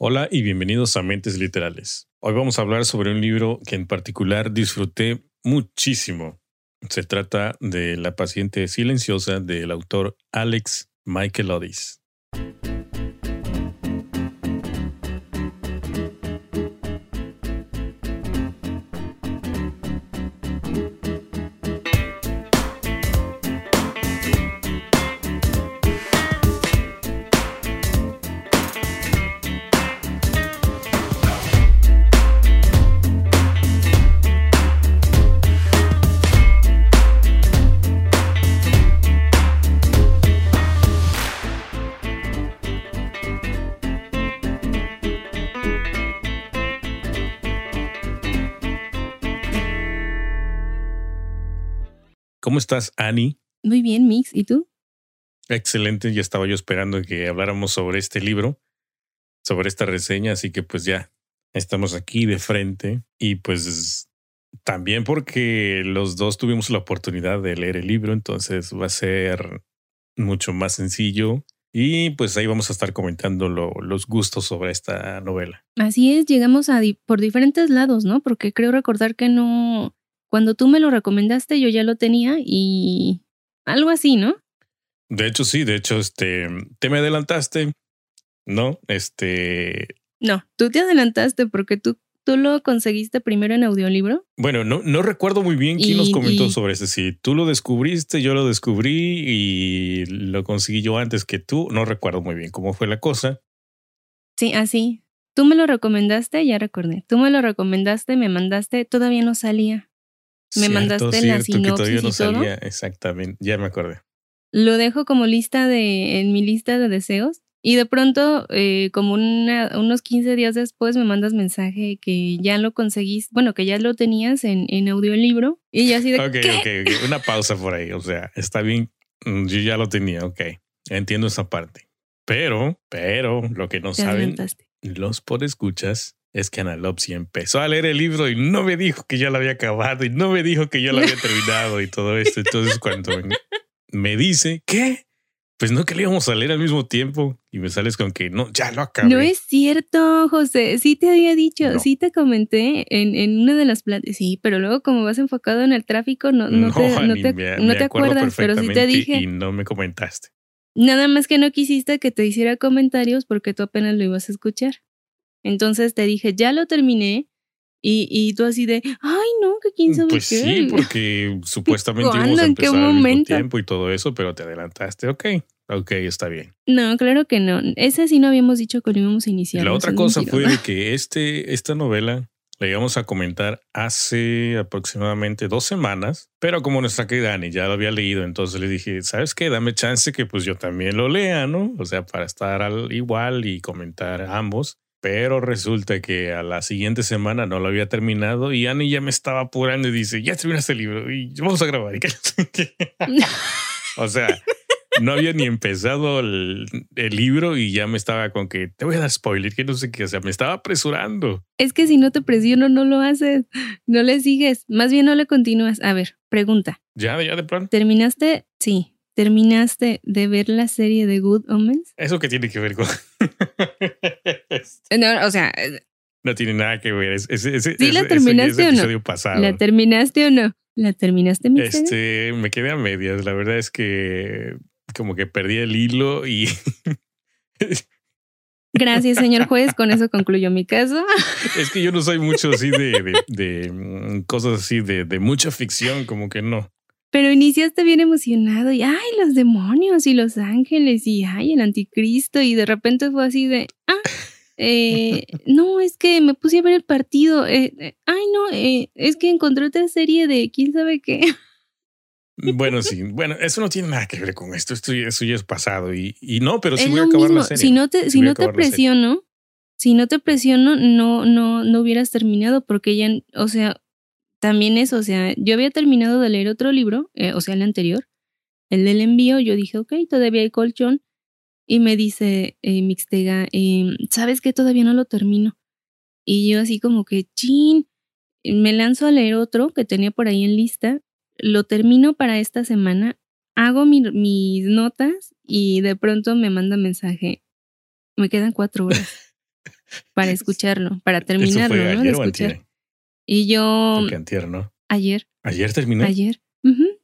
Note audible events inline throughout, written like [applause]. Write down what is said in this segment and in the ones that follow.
Hola y bienvenidos a Mentes Literales. Hoy vamos a hablar sobre un libro que en particular disfruté muchísimo. Se trata de La paciente silenciosa del autor Alex Michael Odis. ¿Cómo estás, Annie? Muy bien, Mix. ¿Y tú? Excelente. Ya estaba yo esperando que habláramos sobre este libro, sobre esta reseña, así que pues ya estamos aquí de frente y pues también porque los dos tuvimos la oportunidad de leer el libro, entonces va a ser mucho más sencillo y pues ahí vamos a estar comentando los gustos sobre esta novela. Así es, llegamos a por diferentes lados, ¿no? Porque creo recordar que no, cuando tú me lo recomendaste, yo ya lo tenía y algo así, ¿no? De hecho, sí, de hecho, este, te me adelantaste, ¿no? Este. No, tú te adelantaste porque tú, tú lo conseguiste primero en audiolibro. Bueno, no, no recuerdo muy bien quién nos comentó sobre este. Si tú lo descubriste, yo lo descubrí y lo conseguí yo antes que tú. No recuerdo muy bien cómo fue la cosa. Sí, así. Tú me lo recomendaste, ya recordé. Tú me lo recomendaste, me mandaste, todavía no salía. Me mandaste la sinopsis y todo. Exactamente, ya me acordé. Lo dejo como lista de, en mi lista de deseos. Y de pronto, eh, como unos 15 días después, me mandas mensaje que ya lo conseguís, bueno, que ya lo tenías en, en audiolibro. Y ya así de. [laughs] Ok, ok, ok. Una pausa por ahí. O sea, está bien. Mm, yo ya lo tenía, ok. Entiendo esa parte. Pero, pero, lo que no saben los podescuchas es que Analopsi empezó a leer el libro y no me dijo que ya lo había acabado y no me dijo que ya lo había terminado y todo esto. Entonces, cuando me dice, ¿qué? Pues no que le íbamos a leer al mismo tiempo y me sales con que no, ya lo acabé. No es cierto, José. Sí te había dicho, sí te comenté en, en una de las pláticas. Sí, pero luego como vas enfocado en el tráfico, no, no, te, no te, no te acuerdas, pero sí te dije. Y no me comentaste. Nada más que no quisiste que te hiciera comentarios porque tú apenas lo ibas a escuchar. Entonces te dije, ya lo terminé. Y, y tú así de, ay, no, que quién sabe pues sí, [laughs] porque supuestamente íbamos a empezar ¿En qué momento? tiempo y todo eso, pero te adelantaste. Ok, ok, está bien. No, claro que no. Ese sí no habíamos dicho que lo íbamos a iniciar. La otra cosa fue [laughs] que este, esta novela la íbamos a comentar hace aproximadamente dos semanas, pero como nuestra querida Dani ya lo había leído, entonces le dije, ¿sabes qué? Dame chance que pues yo también lo lea, ¿no? O sea, para estar al igual y comentar ambos. Pero resulta que a la siguiente semana no lo había terminado y Annie ya me estaba apurando y dice, ya terminaste el libro y vamos a grabar. [laughs] o sea, no había ni empezado el, libro y ya me estaba con que te voy a dar spoiler, que no sé qué, o sea, me estaba apresurando. Es que si no te presiono, no lo haces, no le sigues, más bien no le continúas. A ver, pregunta. Ya, ya de pronto. ¿Terminaste? Sí. ¿Terminaste de ver la serie de Good Omens? ¿Eso qué tiene que ver con...? no, o sea... No tiene nada que ver. ¿Sí la terminaste o no? Pasado. ¿La terminaste o no? ¿La terminaste, mi Este, me quedé a medias. La verdad es que como que perdí el hilo y... [laughs] Gracias, señor juez. Con eso concluyó mi caso. [laughs] Es que yo no soy mucho así de, de, mm, cosas así de, de mucha ficción, como que no. Pero iniciaste bien emocionado y, ay, los demonios y los ángeles y, ay, el anticristo y de repente fue así de, ah, eh, [laughs] no, es que me puse a ver el partido, eh, eh, ay, no, es que encontré otra serie de quién sabe qué. Bueno, [laughs] sí, bueno, eso no tiene nada que ver con esto, esto eso ya es pasado y, y no, pero sí voy a acabar la serie. Si no te, si no te presiono, si no te presiono, no, no, no hubieras terminado porque ya, o sea, también eso, o sea, yo había terminado de leer otro libro, eh, o sea, el anterior, el del envío, yo dije, ok, todavía hay colchón. Y me dice eh, Mixtega, em, ¿sabes qué? Todavía no lo termino. Y yo así como que, chin, me lanzo a leer otro que tenía por ahí en lista, lo termino para esta semana, hago mis notas y de pronto me manda mensaje, me quedan cuatro horas. [laughs] para escucharlo, para terminarlo, ¿no? De escuchar. Y yo. ¿no? Ayer. ¿Ayer terminó? Ayer.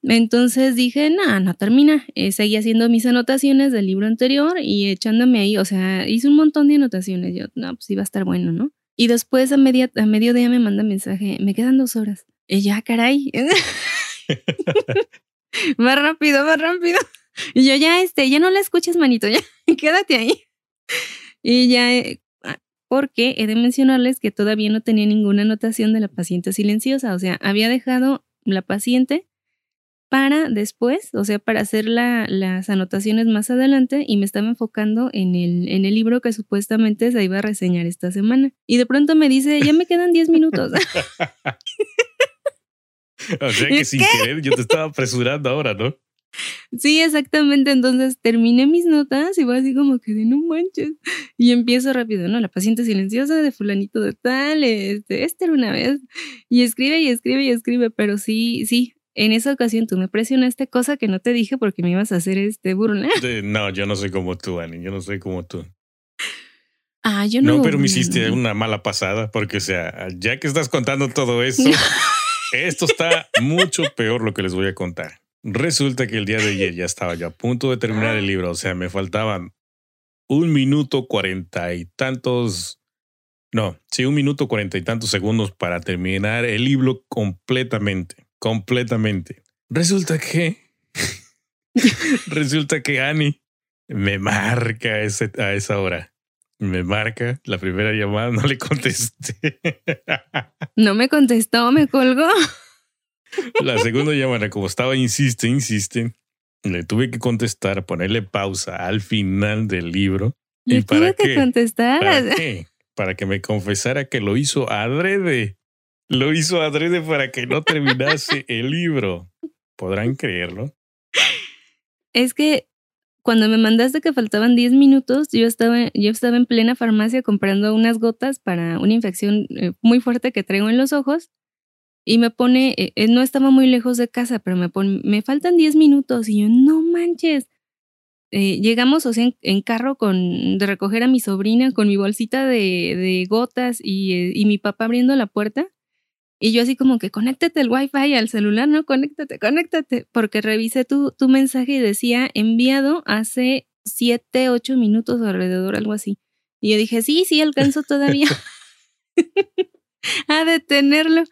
Entonces dije, no, no termina. Eh, seguí haciendo mis anotaciones del libro anterior y echándome ahí, o sea, hice un montón de anotaciones. Yo, no, pues iba a estar bueno, ¿no? Y después a, media, a mediodía me manda mensaje, me quedan dos horas. Y ya, caray. [laughs] más rápido, más rápido. Y yo ya, este, ya no la escuches, manito, ya, [laughs] quédate ahí. Y ya, eh, porque he de mencionarles que todavía no tenía ninguna anotación de la paciente silenciosa, o sea, había dejado la paciente para después, o sea, para hacer las anotaciones más adelante y me estaba enfocando en el, en el libro que supuestamente se iba a reseñar esta semana. Y de pronto me dice, ya me quedan 10 minutos. [laughs] [laughs] o sea que sin querer yo te estaba apresurando ahora, ¿no? Sí, exactamente. Entonces terminé mis notas y voy así como que de no manches. Y empiezo rápido, ¿no? La paciente silenciosa de fulanito de tal, este, esta era una vez. Y escribe y escribe y escribe, pero sí, sí. En esa ocasión tú me presionaste cosa que no te dije porque me ibas a hacer este burla. No, yo no soy como tú, Ani. Yo no soy como tú. Ah, yo no. No, pero me hiciste una mala pasada porque, o sea, ya que estás contando todo [laughs] eso, esto está mucho peor lo que les voy a contar. Resulta que el día de ayer ya estaba yo a punto de terminar el libro, o sea, me faltaban un minuto cuarenta y tantos, no, sí, un minuto cuarenta y tantos segundos para terminar el libro completamente, completamente. Resulta que, [laughs] resulta que Annie me marca ese, a esa hora. Me marca la primera llamada, no le contesté. No me contestó, me colgó. La segunda llamada, como estaba, insiste, insiste. Le tuve que contestar, ponerle pausa al final del libro. ¿Y, para que contestar? ¿Para qué? Para que me confesara que lo hizo adrede. Lo hizo adrede para que no terminase el libro. ¿Podrán creerlo? Es que cuando me mandaste que faltaban 10 minutos, yo estaba, yo estaba en plena farmacia comprando unas gotas para una infección eh, muy fuerte que traigo en los ojos y me pone, eh, eh, no estaba muy lejos de casa, pero me pone, me faltan 10 minutos y yo, no manches. Eh, llegamos, o sea, en, carro con, de recoger a mi sobrina con mi bolsita de, gotas y, y, mi papá abriendo la puerta. Y yo así como que conéctate el wifi al celular, ¿no? Conéctate, conéctate. Porque revisé tu, tu mensaje y decía enviado hace 7, 8 minutos alrededor, algo así. Y yo dije, sí, sí, alcanzo todavía. [laughs] [laughs] a detenerlo.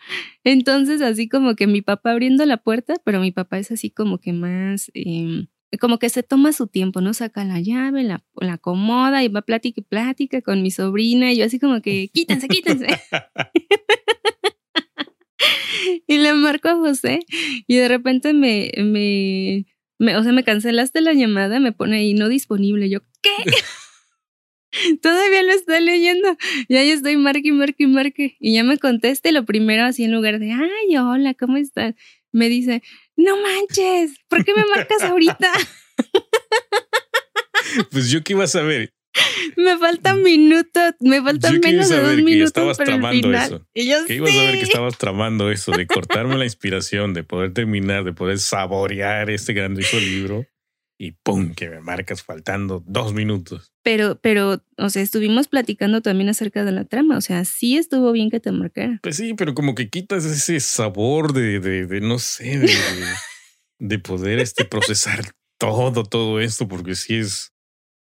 Entonces, así como que mi papá abriendo la puerta, pero mi papá es así como que más, em, como que se toma su tiempo, ¿no? Saca la llave, la, la acomoda y va plática y plática con mi sobrina y yo así como que, quítense, quítense. [laughs] y le marco a José y de repente me, me, me, o sea, me cancelaste la llamada, me pone ahí no disponible. Yo, ¿qué? [laughs] Todavía lo está leyendo. Y ahí estoy, marque, marque, marque. Y ya me conteste lo primero así en lugar de, ay, hola, ¿cómo estás? Me dice, no manches, ¿por qué me marcas ahorita? [laughs] Pues yo qué iba a saber. [laughs] Me faltan minutos, me faltan menos de dos minutos. estabas tramando eso. Y yo que ibas a ver que estabas tramando eso, de cortarme la inspiración, de poder terminar, de poder saborear este grandioso libro y ¡pum! que me marcas faltando dos minutos. Pero, pero, o sea, estuvimos platicando también acerca de la trama, o sea, sí estuvo bien que te marcara. Pues sí, pero como que quitas ese sabor de, de, de no sé, de, de, [laughs] poder este, procesar todo, todo esto, porque sí es...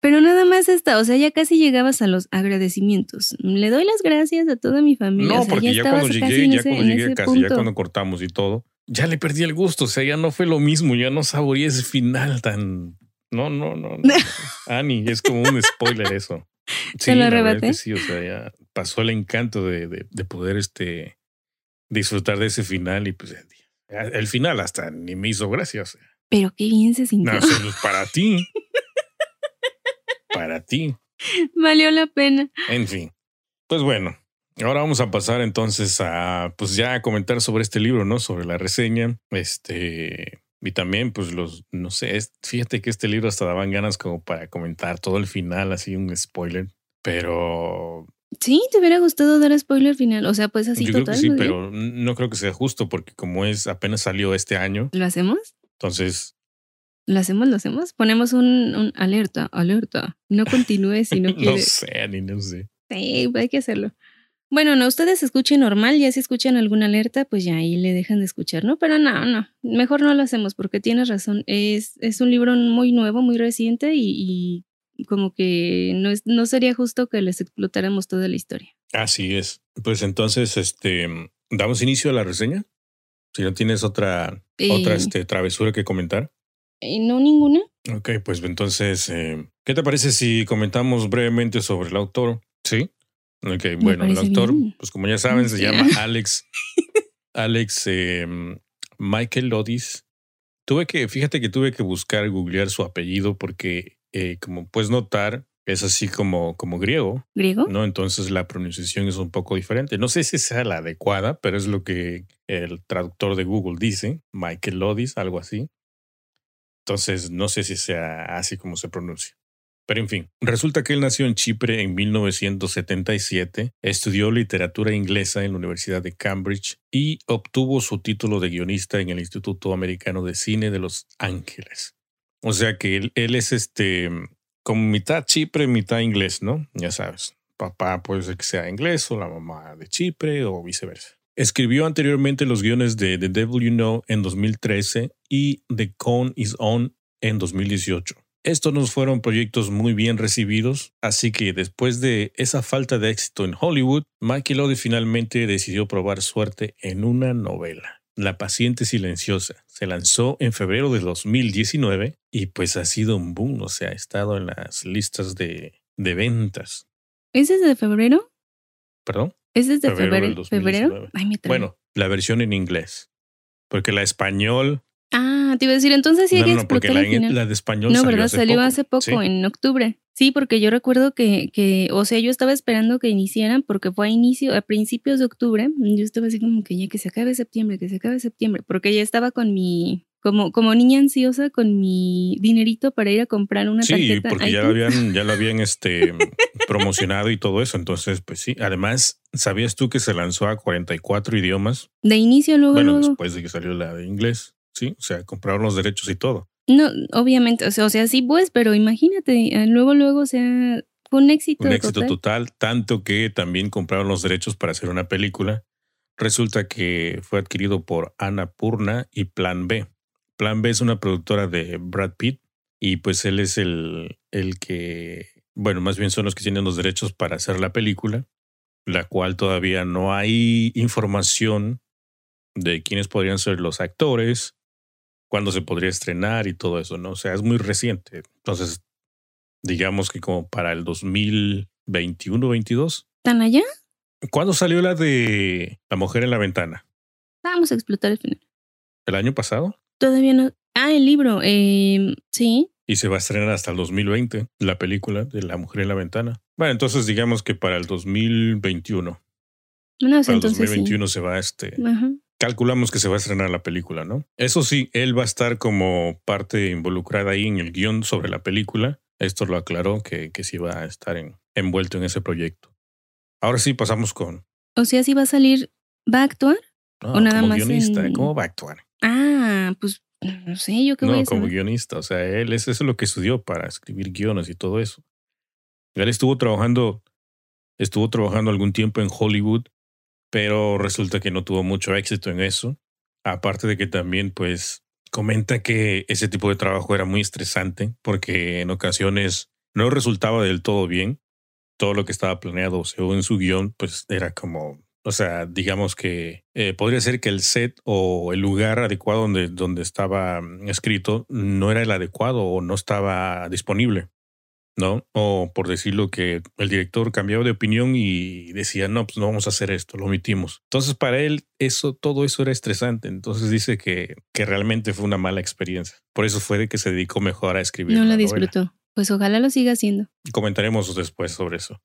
Pero nada más está, o sea, ya casi llegabas a los agradecimientos. Le doy las gracias a toda mi familia. No, porque ya, cuando llegué, ya cuando llegué a casa, ya cuando cortamos y todo, ya le perdí el gusto, o sea, ya no fue lo mismo, ya no saboreé ese final tan... No, no, no. no. [laughs] Ani, es como un spoiler eso. Sí, lo arrebaté? sí, o sea, ya pasó el encanto de, de, poder este, disfrutar de ese final y pues el final hasta ni me hizo gracia. Pero qué bien se sintió. No, para ti. [laughs] para ti. Valió la pena. En fin. Pues bueno, Ahora vamos a pasar entonces a, pues ya a comentar sobre este libro, ¿no? Sobre la reseña. Este, y también, pues los, no sé, fíjate que este libro hasta daban ganas como para comentar todo el final, así un spoiler, pero... Sí, te hubiera gustado dar spoiler final, o sea, pues así Yo Creo que sí, pero no creo que sea justo porque como es, apenas salió este año. ¿Lo hacemos? Entonces... ¿Lo hacemos? ¿Lo hacemos? Ponemos un, un alerta, alerta. No continúes si no quieres. [laughs] no sé, ni no sé. Sí, hay que hacerlo. Bueno, no, ustedes escuchen normal, ya si escuchan alguna alerta, pues ya ahí le dejan de escuchar, ¿no? Pero no, no, mejor no lo hacemos porque tienes razón. Es, es un libro muy nuevo, muy reciente y, como que no, es, no sería justo que les explotáramos toda la historia. Así es. Pues entonces, este, damos inicio a la reseña. Si no tienes otra, otra eh. este, travesura que comentar. Eh, no, ninguna. Ok, pues entonces, eh, ¿qué te parece si comentamos brevemente sobre el autor? Sí. Ok, bueno, el autor, pues como ya saben, se llama [laughs] Alex. Alex em, Michael Lodis. Tuve que, fíjate que tuve que buscar, googlear su apellido porque, eh, como puedes notar, es así como, como griego. ¿Griego? ¿No? Entonces la pronunciación es un poco diferente. No sé si sea la adecuada, pero es lo que el traductor de Google dice, Michael Lodis, algo así. Entonces no sé si sea así como se pronuncia. Pero en fin, resulta que él nació en Chipre en 1977, estudió literatura inglesa en la Universidad de Cambridge y obtuvo su título de guionista en el Instituto Americano de Cine de Los Ángeles. O sea que él, es este como mitad Chipre, mitad inglés, ¿no? Ya sabes, papá puede ser que sea inglés o la mamá de Chipre o viceversa. Escribió anteriormente los guiones de The Devil You Know en 2013 y The Cone Is On en 2018. Estos no fueron proyectos muy bien recibidos, así que después de esa falta de éxito en Hollywood, Mikey Lodi finalmente decidió probar suerte en una novela. La paciente silenciosa se lanzó en febrero de 2019 y pues ha sido un boom, o sea, ha estado en las listas de, de ventas. ¿Es desde febrero? ¿Perdón? ¿Es desde febrero? ¿Febrero? Ay, me bueno, la versión en inglés. Porque la español Ah, te iba a decir, entonces sí hay que explotar la, final. la de español No, ¿verdad? salió hace poco, en octubre. Sí, porque yo recuerdo que, que, o sea, yo estaba esperando que iniciaran porque fue a inicio, a principios de octubre. Yo estaba así como que ya que se acabe septiembre, que se acabe septiembre, porque ya estaba con mi, como, como niña ansiosa con mi dinerito para ir a comprar una tarjeta. Sí, porque ya lo habían, ya lo [laughs] habían este, promocionado y todo eso. Entonces, pues sí. Además, ¿sabías tú que se lanzó a 44 idiomas? De inicio, luego. Bueno, después de que salió la de inglés. Sí, o sea, compraron los derechos y todo. No, obviamente, o sea, o sea sí pues, pero imagínate, eh, luego, luego, o sea, fue un éxito. Un éxito total. tanto que también compraron los derechos para hacer una película. Resulta que fue adquirido por Ana Purna y Plan B. Plan B es una productora de Brad Pitt y pues él es el, el que, bueno, más bien son los que tienen los derechos para hacer la película, la cual todavía no hay información de quiénes podrían ser los actores, cuándo se podría estrenar y todo eso, ¿no? O sea, es muy reciente. Entonces, digamos que como para el 2021, 22. ¿Tan allá? ¿Cuándo salió la de La mujer en la ventana? Vamos a explotar el final. ¿El año pasado? Todavía no. Ah, el libro. Eh, sí. Y se va a estrenar hasta el 2020, la película de La mujer en la ventana. Bueno, entonces digamos que para el 2021. No, para el 2021 se va este, Ajá calculamos que se va a estrenar la película, ¿no? Eso sí, él va a estar como parte involucrada ahí en el guion sobre la película. Esto lo aclaró que, que sí va a estar envuelto en ese proyecto. Ahora sí pasamos con. O sea, si va a salir, ¿va a actuar? ¿O nada como guionista, ¿cómo va a actuar? Ah, pues no sé, yo qué voy a como guionista, o sea, él es eso lo que estudió para escribir guiones y todo eso. Él estuvo trabajando, estuvo trabajando algún tiempo en Hollywood pero resulta que no tuvo mucho éxito en eso. Aparte de que también, pues, comenta que ese tipo de trabajo era muy estresante porque en ocasiones no resultaba del todo bien. Todo lo que estaba planeado según su guion, pues era como, o sea, digamos que eh, podría ser que el set o el lugar adecuado donde, donde estaba mm, escrito no era el adecuado o no estaba disponible. ¿No? O por decirlo que el director cambiaba de opinión y decía, no, pues no vamos a hacer esto, lo omitimos. Entonces para él eso, todo eso era estresante. Entonces dice que, que realmente fue una mala experiencia. Por eso fue de que se dedicó mejor a escribir. No la, disfrutó. Pues ojalá lo siga haciendo. Comentaremos después sobre eso.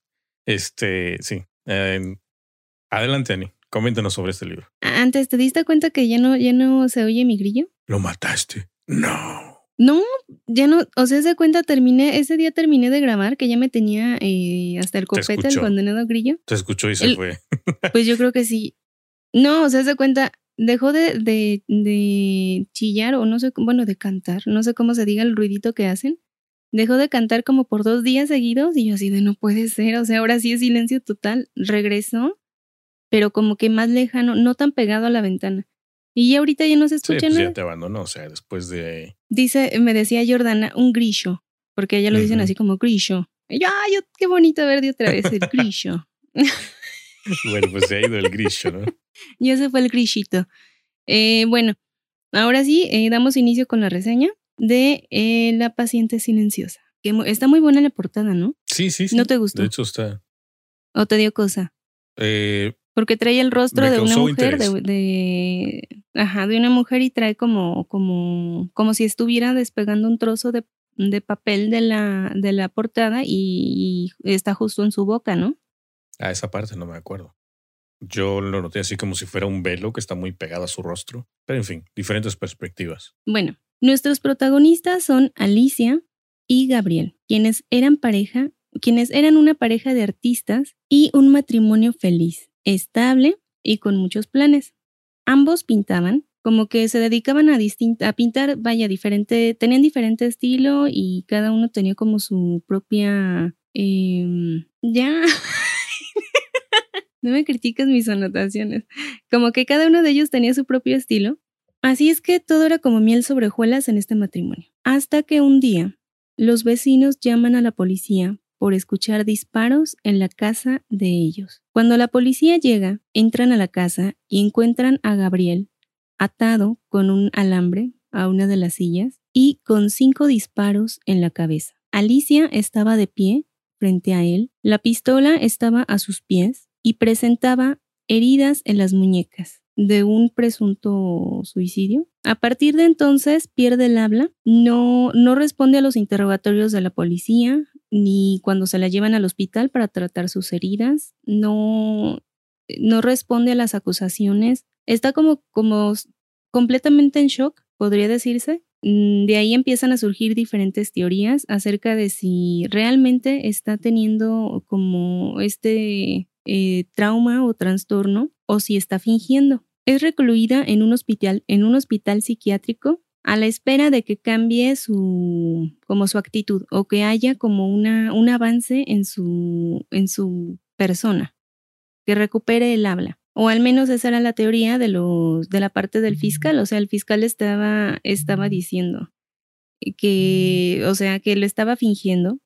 Este, sí. adelante, Ani. Coméntanos sobre este libro. Antes, ¿te diste cuenta que ya no, ya no se oye mi grillo? ¿Lo mataste? No. No, ya no, o sea, se cuenta, terminé, ese día terminé de grabar, que ya me tenía eh, hasta el copete, el condenado grillo. Te escuchó y se fue. [laughs] pues yo creo que sí. No, o sea, se cuenta, dejó de, de, de chillar o no sé, bueno, de cantar, no sé cómo se diga el ruidito que hacen. Dejó de cantar como por dos días seguidos y yo así de no puede ser, o sea, ahora sí es silencio total. Regresó, pero como que más lejano, no tan pegado a la ventana. Y ya ahorita ya no se escucha sí, pues nada. ya te abandonó, o sea, después de... Dice, me decía Jordana, un grillo, porque ella lo dicen así como grillo. Y yo, ay, qué bonito ver de otra vez el grillo. [laughs] bueno, pues se ha ido el grillo, ¿no? [laughs] ya se fue el grillito. Eh, bueno, ahora sí, eh, damos inicio con la reseña de eh, La paciente silenciosa. Que está muy buena la portada, ¿no? Sí, sí, sí. ¿No te gustó? De hecho está. ¿O te dio cosa? Eh, Porque trae el rostro de una mujer, de, de, ajá, de una mujer y trae como, como, como si estuviera despegando un trozo de, de papel de la, de la portada y, y está justo en su boca, ¿no? A esa parte no me acuerdo. Yo lo noté así como si fuera un velo que está muy pegado a su rostro. Pero en fin, diferentes perspectivas. Bueno, nuestros protagonistas son Alicia y Gabriel, quienes eran pareja, quienes eran una pareja de artistas y un matrimonio feliz, estable y con muchos planes. Ambos pintaban, como que se dedicaban a, a pintar, vaya, diferente, tenían diferente estilo y cada uno tenía como su propia... Eh, ya. [laughs] No me criticas mis anotaciones. Como que cada uno de ellos tenía su propio estilo. Así es que todo era como miel sobre hojuelas en este matrimonio. Hasta que un día, los vecinos llaman a la policía por escuchar disparos en la casa de ellos. Cuando la policía llega, entran a la casa y encuentran a Gabriel atado con un alambre a una de las sillas y con cinco disparos en la cabeza. Alicia estaba de pie frente a él, la pistola estaba a sus pies y presentaba heridas en las muñecas de un presunto suicidio. A partir de entonces pierde el habla, no, no responde a los interrogatorios de la policía, ni cuando se la llevan al hospital para tratar sus heridas, no, no responde a las acusaciones, está como, como completamente en shock, podría decirse. De ahí empiezan a surgir diferentes teorías acerca de si realmente está teniendo como este eh, trauma o trastorno o si está fingiendo. Es recluida en un hospital, en un hospital psiquiátrico a la espera de que cambie su como su actitud o que haya como una, un avance en su, en su persona, que recupere el habla. O al menos esa era la teoría de los de la parte del fiscal, o sea, el fiscal estaba estaba diciendo que, o sea, que lo estaba fingiendo,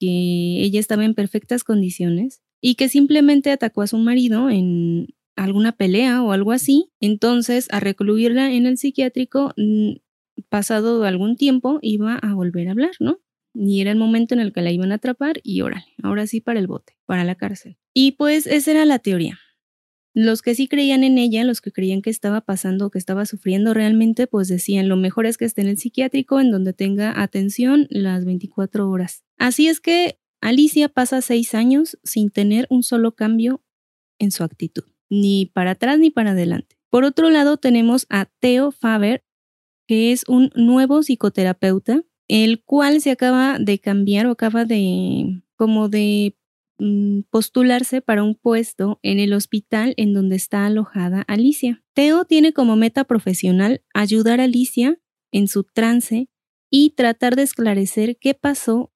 que ella estaba en perfectas condiciones y que simplemente atacó a su marido en alguna pelea o algo así. Entonces, a recluirla en el psiquiátrico, mm, pasado algún tiempo, iba a volver a hablar, ¿no? Y era el momento en el que la iban a atrapar y órale, ahora sí para el bote, para la cárcel. Y pues esa era la teoría. Los que sí creían en ella, los que creían que estaba pasando, que estaba sufriendo realmente, pues decían, lo mejor es que esté en el psiquiátrico en donde tenga atención las 24 horas. Así es que Alicia pasa seis años sin tener un solo cambio en su actitud, ni para atrás ni para adelante. Por otro lado, tenemos a Theo Faber, que es un nuevo psicoterapeuta, el cual se acaba de cambiar o acaba de como de mm, postularse para un puesto en el hospital en donde está alojada Alicia. Theo tiene como meta profesional ayudar a Alicia en su trance y tratar de esclarecer qué pasó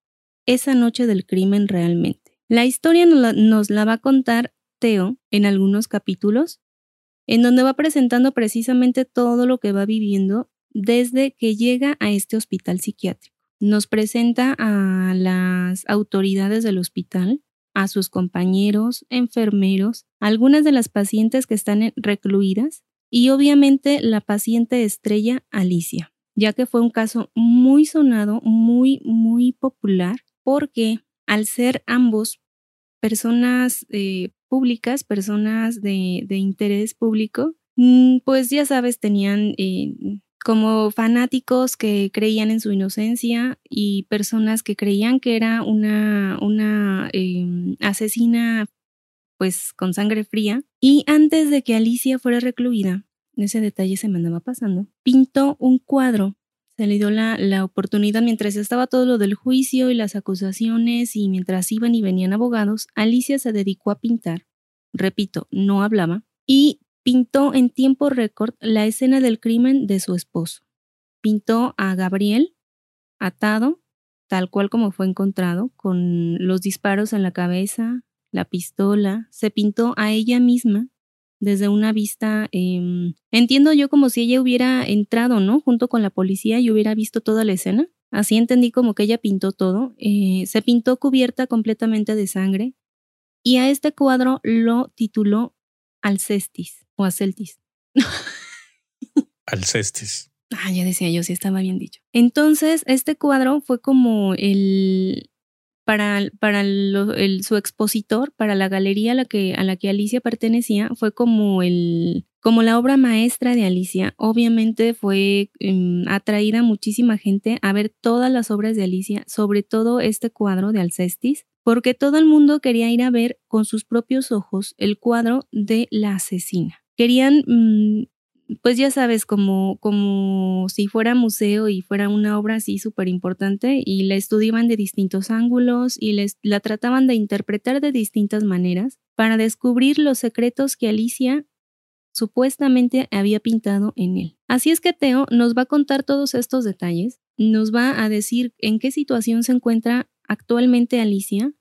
esa noche del crimen realmente. La historia nos la, va a contar Teo en algunos capítulos, en donde va presentando precisamente todo lo que va viviendo desde que llega a este hospital psiquiátrico. Nos presenta a las autoridades del hospital, a sus compañeros, enfermeros, algunas de las pacientes que están recluidas y obviamente la paciente estrella Alicia, ya que fue un caso muy sonado, muy, muy popular porque al ser ambos personas eh, públicas, personas de, interés público, mm, pues ya sabes, tenían eh, como fanáticos que creían en su inocencia y personas que creían que era una, una em, asesina pues con sangre fría. Y antes de que Alicia fuera recluida, ese detalle se me andaba pasando, pintó un cuadro se le dio la, la, oportunidad mientras estaba todo lo del juicio y las acusaciones y mientras iban y venían abogados, Alicia se dedicó a pintar. Repito, no hablaba. Y pintó en tiempo récord la escena del crimen de su esposo. Pintó a Gabriel atado, tal cual como fue encontrado, con los disparos en la cabeza, la pistola, se pintó a ella misma desde una vista, em, entiendo yo como si ella hubiera entrado, ¿no? Junto con la policía y hubiera visto toda la escena. Así entendí como que ella pintó todo. Eh, se pintó cubierta completamente de sangre y a este cuadro lo tituló Alcestis o Aceltis. Alcestis. Ah, ya decía yo, sí estaba bien dicho. Entonces, este cuadro fue como el, para, para su expositor, para la galería a la, que, a la que Alicia pertenecía, fue como, el, como la obra maestra de Alicia. Obviamente fue em, atraída muchísima gente a ver todas las obras de Alicia, sobre todo este cuadro de Alcestis, porque todo el mundo quería ir a ver con sus propios ojos el cuadro de la asesina. Querían mm, pues ya sabes, como, como si fuera museo y fuera una obra así súper importante y la estudiaban de distintos ángulos y les, la trataban de interpretar de distintas maneras para descubrir los secretos que Alicia supuestamente había pintado en él. Así es que Teo nos va a contar todos estos detalles, nos va a decir en qué situación se encuentra actualmente Alicia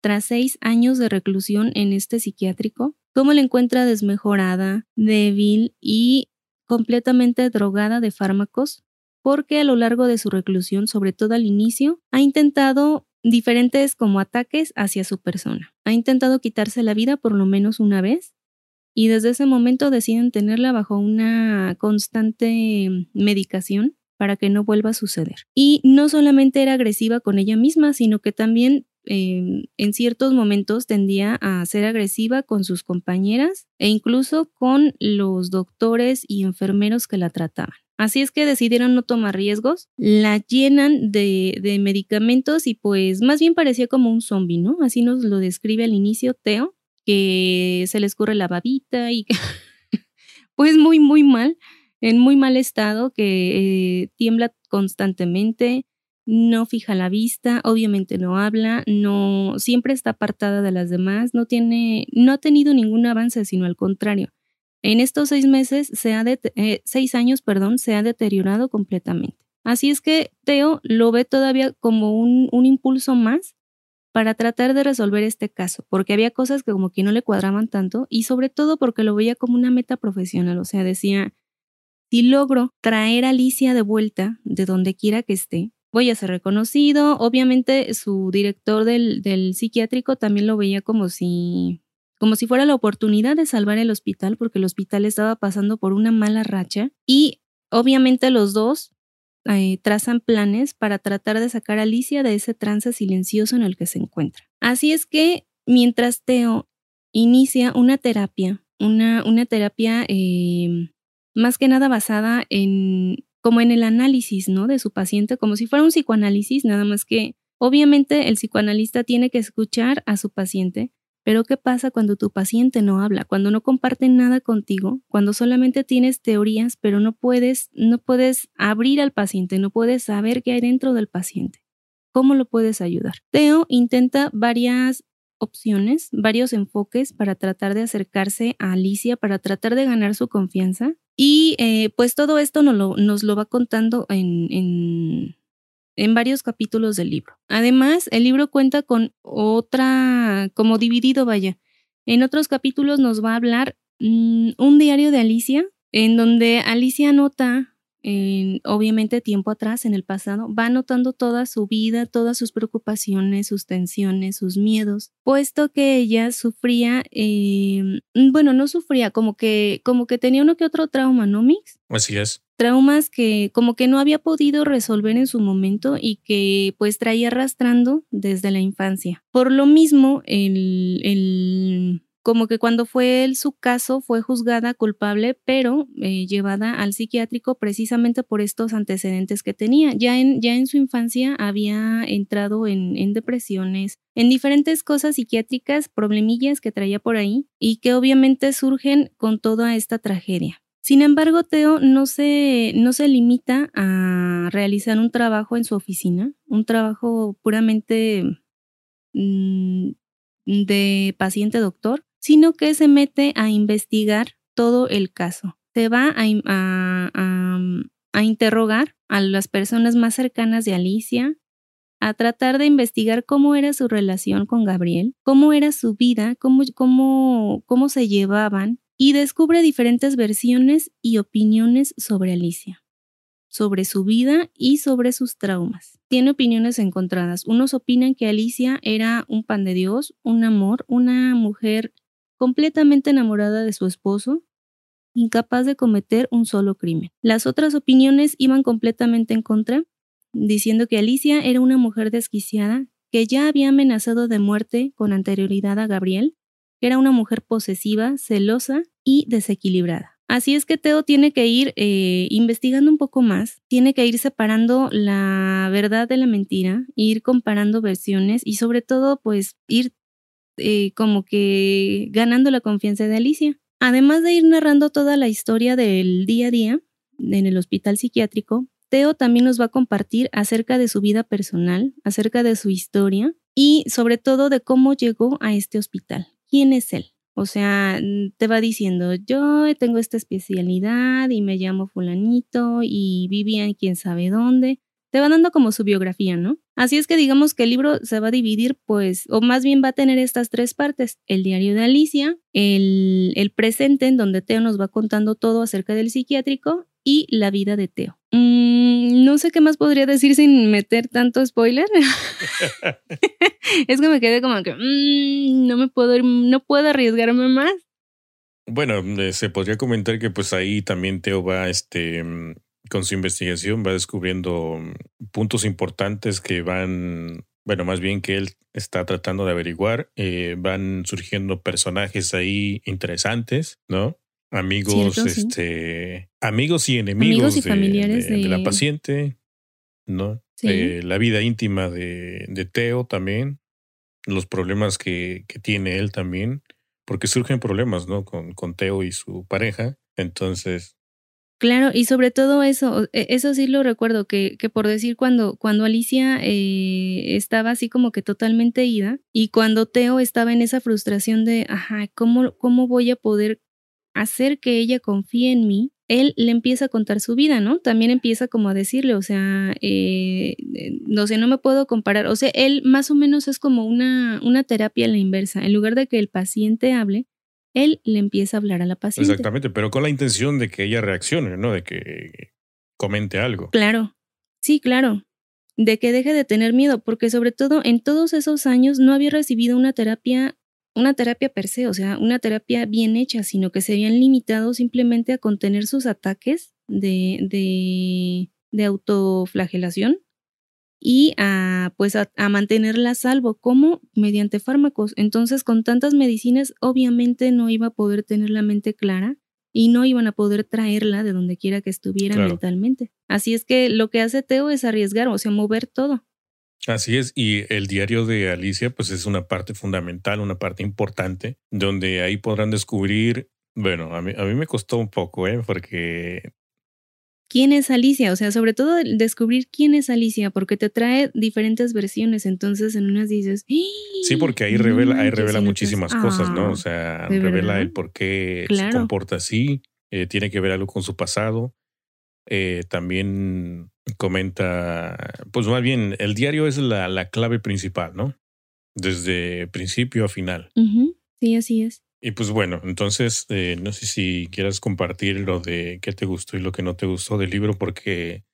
tras seis años de reclusión en este psiquiátrico cómo la encuentra desmejorada, débil y completamente drogada de fármacos, porque a lo largo de su reclusión, sobre todo al inicio, ha intentado diferentes como ataques hacia su persona. Ha intentado quitarse la vida por lo menos una vez y desde ese momento deciden tenerla bajo una constante medicación para que no vuelva a suceder. Y no solamente era agresiva con ella misma, sino que también En ciertos momentos tendía a ser agresiva con sus compañeras e incluso con los doctores y enfermeros que la trataban. Así es que decidieron no tomar riesgos, la llenan de, medicamentos y pues más bien parecía como un zombie, ¿no? Así nos lo describe al inicio Teo, que se le escurre la babita y [laughs] pues muy, muy mal, en muy mal estado, que eh, tiembla constantemente, no fija la vista, obviamente no habla, no siempre está apartada de las demás, no tiene, no ha tenido ningún avance, sino al contrario. En estos seis meses, se ha eh, seis años, perdón, se ha deteriorado completamente. Así es que Teo lo ve todavía como un, un impulso más para tratar de resolver este caso, porque había cosas que como que no le cuadraban tanto y sobre todo porque lo veía como una meta profesional, o sea, decía, si logro traer a Alicia de vuelta de donde quiera que esté, voy a ser reconocido. Obviamente su director del, del psiquiátrico también lo veía como si, como si fuera la oportunidad de salvar el hospital porque el hospital estaba pasando por una mala racha y obviamente los dos eh, trazan planes para tratar de sacar a Alicia de ese trance silencioso en el que se encuentra. Así es que mientras Teo inicia una terapia, una, una terapia eh, más que nada basada en como en el análisis, ¿no? De su paciente, como si fuera un psicoanálisis, nada más que obviamente el psicoanalista tiene que escuchar a su paciente, pero ¿qué pasa cuando tu paciente no habla, cuando no comparte nada contigo, cuando solamente tienes teorías, pero no puedes, no puedes abrir al paciente, no puedes saber qué hay dentro del paciente? ¿Cómo lo puedes ayudar? Teo intenta varias opciones, varios enfoques para tratar de acercarse a Alicia, para tratar de ganar su confianza. Y eh, pues todo esto nos lo, nos lo va contando en, en, en, varios capítulos del libro. Además, el libro cuenta con otra, como dividido, vaya. En otros capítulos nos va a hablar mm, un diario de Alicia, en donde Alicia anota obviamente tiempo atrás, en el pasado, va notando toda su vida, todas sus preocupaciones, sus tensiones, sus miedos, puesto que ella sufría, em, bueno, no sufría, como que, como que tenía uno que otro trauma, ¿no, Mix? Así es. Traumas que como que no había podido resolver en su momento y que pues traía arrastrando desde la infancia. Por lo mismo, el, el como que cuando fue él su caso fue juzgada culpable, pero eh, llevada al psiquiátrico precisamente por estos antecedentes que tenía. Ya en, ya en su infancia había entrado en, depresiones, en diferentes cosas psiquiátricas, problemillas que traía por ahí y que obviamente surgen con toda esta tragedia. Sin embargo, Teo no se, no se limita a realizar un trabajo en su oficina, un trabajo puramente mm, de paciente doctor, sino que se mete a investigar todo el caso. Se va a, interrogar a las personas más cercanas de Alicia, a tratar de investigar cómo era su relación con Gabriel, cómo era su vida, cómo, cómo, cómo se llevaban, y descubre diferentes versiones y opiniones sobre Alicia, sobre su vida y sobre sus traumas. Tiene opiniones encontradas. Unos opinan que Alicia era un pan de Dios, un amor, una mujer completamente enamorada de su esposo, incapaz de cometer un solo crimen. Las otras opiniones iban completamente en contra, diciendo que Alicia era una mujer desquiciada que ya había amenazado de muerte con anterioridad a Gabriel, que era una mujer posesiva, celosa y desequilibrada. Así es que Teo tiene que ir eh, investigando un poco más, tiene que ir separando la verdad de la mentira, ir comparando versiones y sobre todo pues ir como que ganando la confianza de Alicia. Además de ir narrando toda la historia del día a día en el hospital psiquiátrico, Teo también nos va a compartir acerca de su vida personal, acerca de su historia y sobre todo de cómo llegó a este hospital. ¿Quién es él? O sea, te va diciendo, yo tengo esta especialidad y me llamo fulanito y vivía en quién sabe dónde te va dando como su biografía, ¿no? Así es que digamos que el libro se va a dividir, pues, o más bien va a tener estas tres partes. El diario de Alicia, el, el presente en donde Teo nos va contando todo acerca del psiquiátrico y la vida de Teo. Mm, no sé qué más podría decir sin meter tanto spoiler. [laughs] [laughs] es que me quedé como que mm, no me puedo no puedo arriesgarme más. Bueno, eh, se podría comentar que pues ahí también Teo va este mm, con su investigación va descubriendo puntos importantes que van, bueno, más bien que él está tratando de averiguar. Eh, van surgiendo personajes ahí interesantes, ¿no? Amigos, este, amigos y enemigos y de, familiares de, la paciente, ¿no? Eh, la vida íntima de, de Teo también, los problemas que, que, tiene él también, porque surgen problemas, ¿no? Con, con Teo y su pareja. Entonces, Claro, y sobre todo eso, e, eso sí lo recuerdo, que, que por decir cuando, cuando Alicia eh, estaba así como que totalmente ida y cuando Teo estaba en esa frustración de, ajá, ¿cómo, ¿cómo voy a poder hacer que ella confíe en mí? Él le empieza a contar su vida, ¿no? También empieza como a decirle, o sea, eh, no sé, no me puedo comparar, o sea, él más o menos es como una, una terapia a la inversa, en lugar de que el paciente hable, él le empieza a hablar a la paciente. Exactamente, pero con la intención de que ella reaccione, ¿no? De que comente algo. Claro, sí, claro. De que deje de tener miedo, porque sobre todo en todos esos años no había recibido una terapia, una terapia per se, o sea, una terapia bien hecha, sino que se habían limitado simplemente a contener sus ataques de, de, de autoflagelación y a, pues a, mantenerla a salvo, como mediante fármacos. Entonces, con tantas medicinas, obviamente no iba a poder tener la mente clara y no iban a poder traerla de donde quiera que estuviera mentalmente. Así es que lo que hace Teo es arriesgar, o sea, mover todo. Así es, y el diario de Alicia, pues es una parte fundamental, una parte importante, donde ahí podrán descubrir, bueno, a mí, a mí me costó un poco, ¿eh? porque quién es Alicia, o sea, sobre todo descubrir quién es Alicia, porque te trae diferentes versiones, entonces en unas dices, sí, porque ahí revela, ahí revela muchísimas cosas, ¿no? O ah, sea, revela el por qué se comporta así, eh, tiene que ver algo con su pasado. Eh, también comenta, pues más bien, el diario es la, la clave principal, ¿no? Desde principio a final. Sí, así es. Y pues bueno, entonces eh, no sé si quieras compartir lo de qué te gustó y lo que no te gustó del libro, porque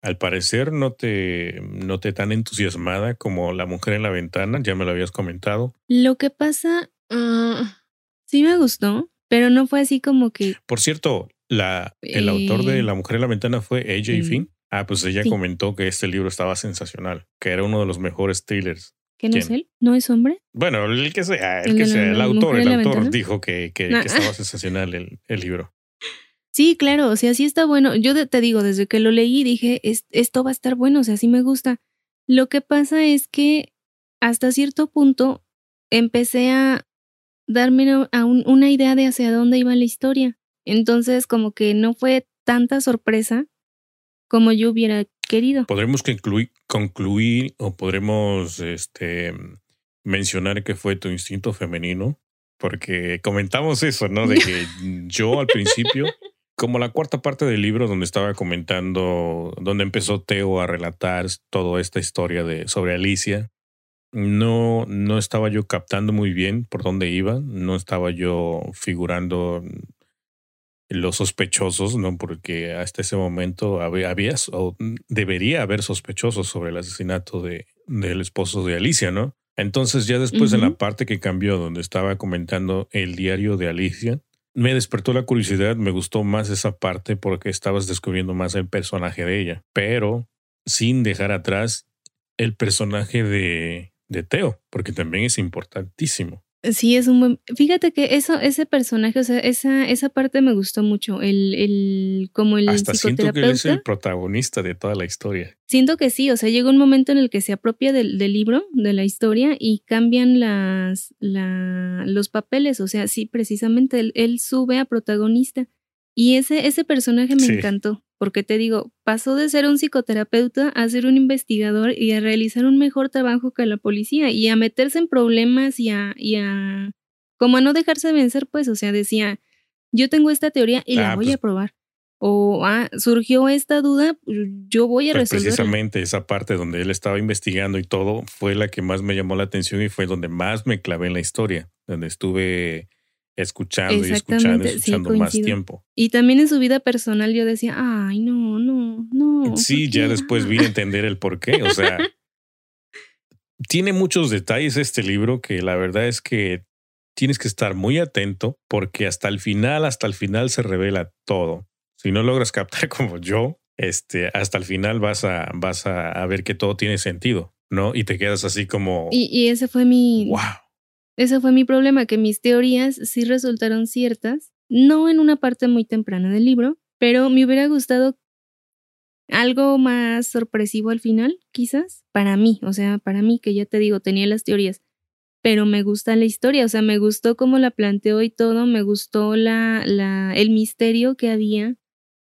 al parecer no te, no te tan entusiasmada como La mujer en la ventana, ya me lo habías comentado. Lo que pasa, ah, sí me gustó, pero no fue así como que... Por cierto, la, el autor de eh, La mujer en la ventana fue AJ Finn. Ah, pues ella comentó que este libro estaba sensacional, que era uno de los mejores thrillers ¿Que no es él? ¿No es hombre? Bueno, el que sea, el, que sea, el autor, el autor dijo que, que, estaba sensacional el, el, libro. Sí, claro, o sea, sí está bueno. Yo te digo, desde que lo leí dije, esto va a estar bueno, o sea, sí me gusta. Lo que pasa es que hasta cierto punto empecé a darme a una idea de hacia dónde iba la historia. Entonces, como que no fue tanta sorpresa como yo hubiera querido. Podremos concluir, concluir o podremos este, mencionar que fue tu instinto femenino, porque comentamos eso, ¿no? De que [laughs] yo al principio como la cuarta parte del libro donde estaba comentando, donde empezó Teo a relatar toda esta historia de, sobre Alicia, no, no estaba yo captando muy bien por dónde iba, no estaba yo figurando los sospechosos, ¿no? Porque hasta ese momento había, o debería haber sospechosos sobre el asesinato de, del esposo de Alicia, ¿no? Entonces ya después en la parte que cambió, donde estaba comentando el diario de Alicia, me despertó la curiosidad, me gustó más esa parte porque estabas descubriendo más el personaje de ella, pero sin dejar atrás el personaje de, de Teo, porque también es importantísimo. Sí, es un buen. Fíjate que eso, ese personaje, o sea, esa, esa parte me gustó mucho. El, el, como el Hasta siento que él es el protagonista de toda la historia. Siento que sí, o sea, llega un momento en el que se apropia del, del libro, de la historia, y cambian las, la, los papeles. O sea, sí, precisamente él, él sube a protagonista. Y ese, ese personaje me encantó, porque te digo, pasó de ser un psicoterapeuta a ser un investigador y a realizar un mejor trabajo que la policía y a meterse en problemas y a, y a como a no dejarse vencer, pues, o sea, decía, yo tengo esta teoría y la ah, voy a pues probar. O ah, surgió esta duda, yo voy a pues resolver. Precisamente esa parte donde él estaba investigando y todo fue la que más me llamó la atención y fue donde más me clavé en la historia, donde estuve escuchando y escuchando y escuchando más tiempo. Y también en su vida personal yo decía, ay, no, no, no. Sí, ya después vi a entender el por qué. O sea, [laughs] tiene muchos detalles este libro que la verdad es que tienes que estar muy atento porque hasta el final, hasta el final se revela todo. Si no logras captar [laughs] como yo, este, hasta el final vas a, vas a, ver que todo tiene sentido, ¿no? Y te quedas así como... Y, y ese fue mi... ¡Wow! Ese fue mi problema, que mis teorías sí resultaron ciertas, no en una parte muy temprana del libro, pero me hubiera gustado algo más sorpresivo al final, quizás, para mí, o sea, para mí, que ya te digo, tenía las teorías, pero me gusta la historia, o sea, me gustó cómo la planteó y todo, me gustó la, la, el misterio que había,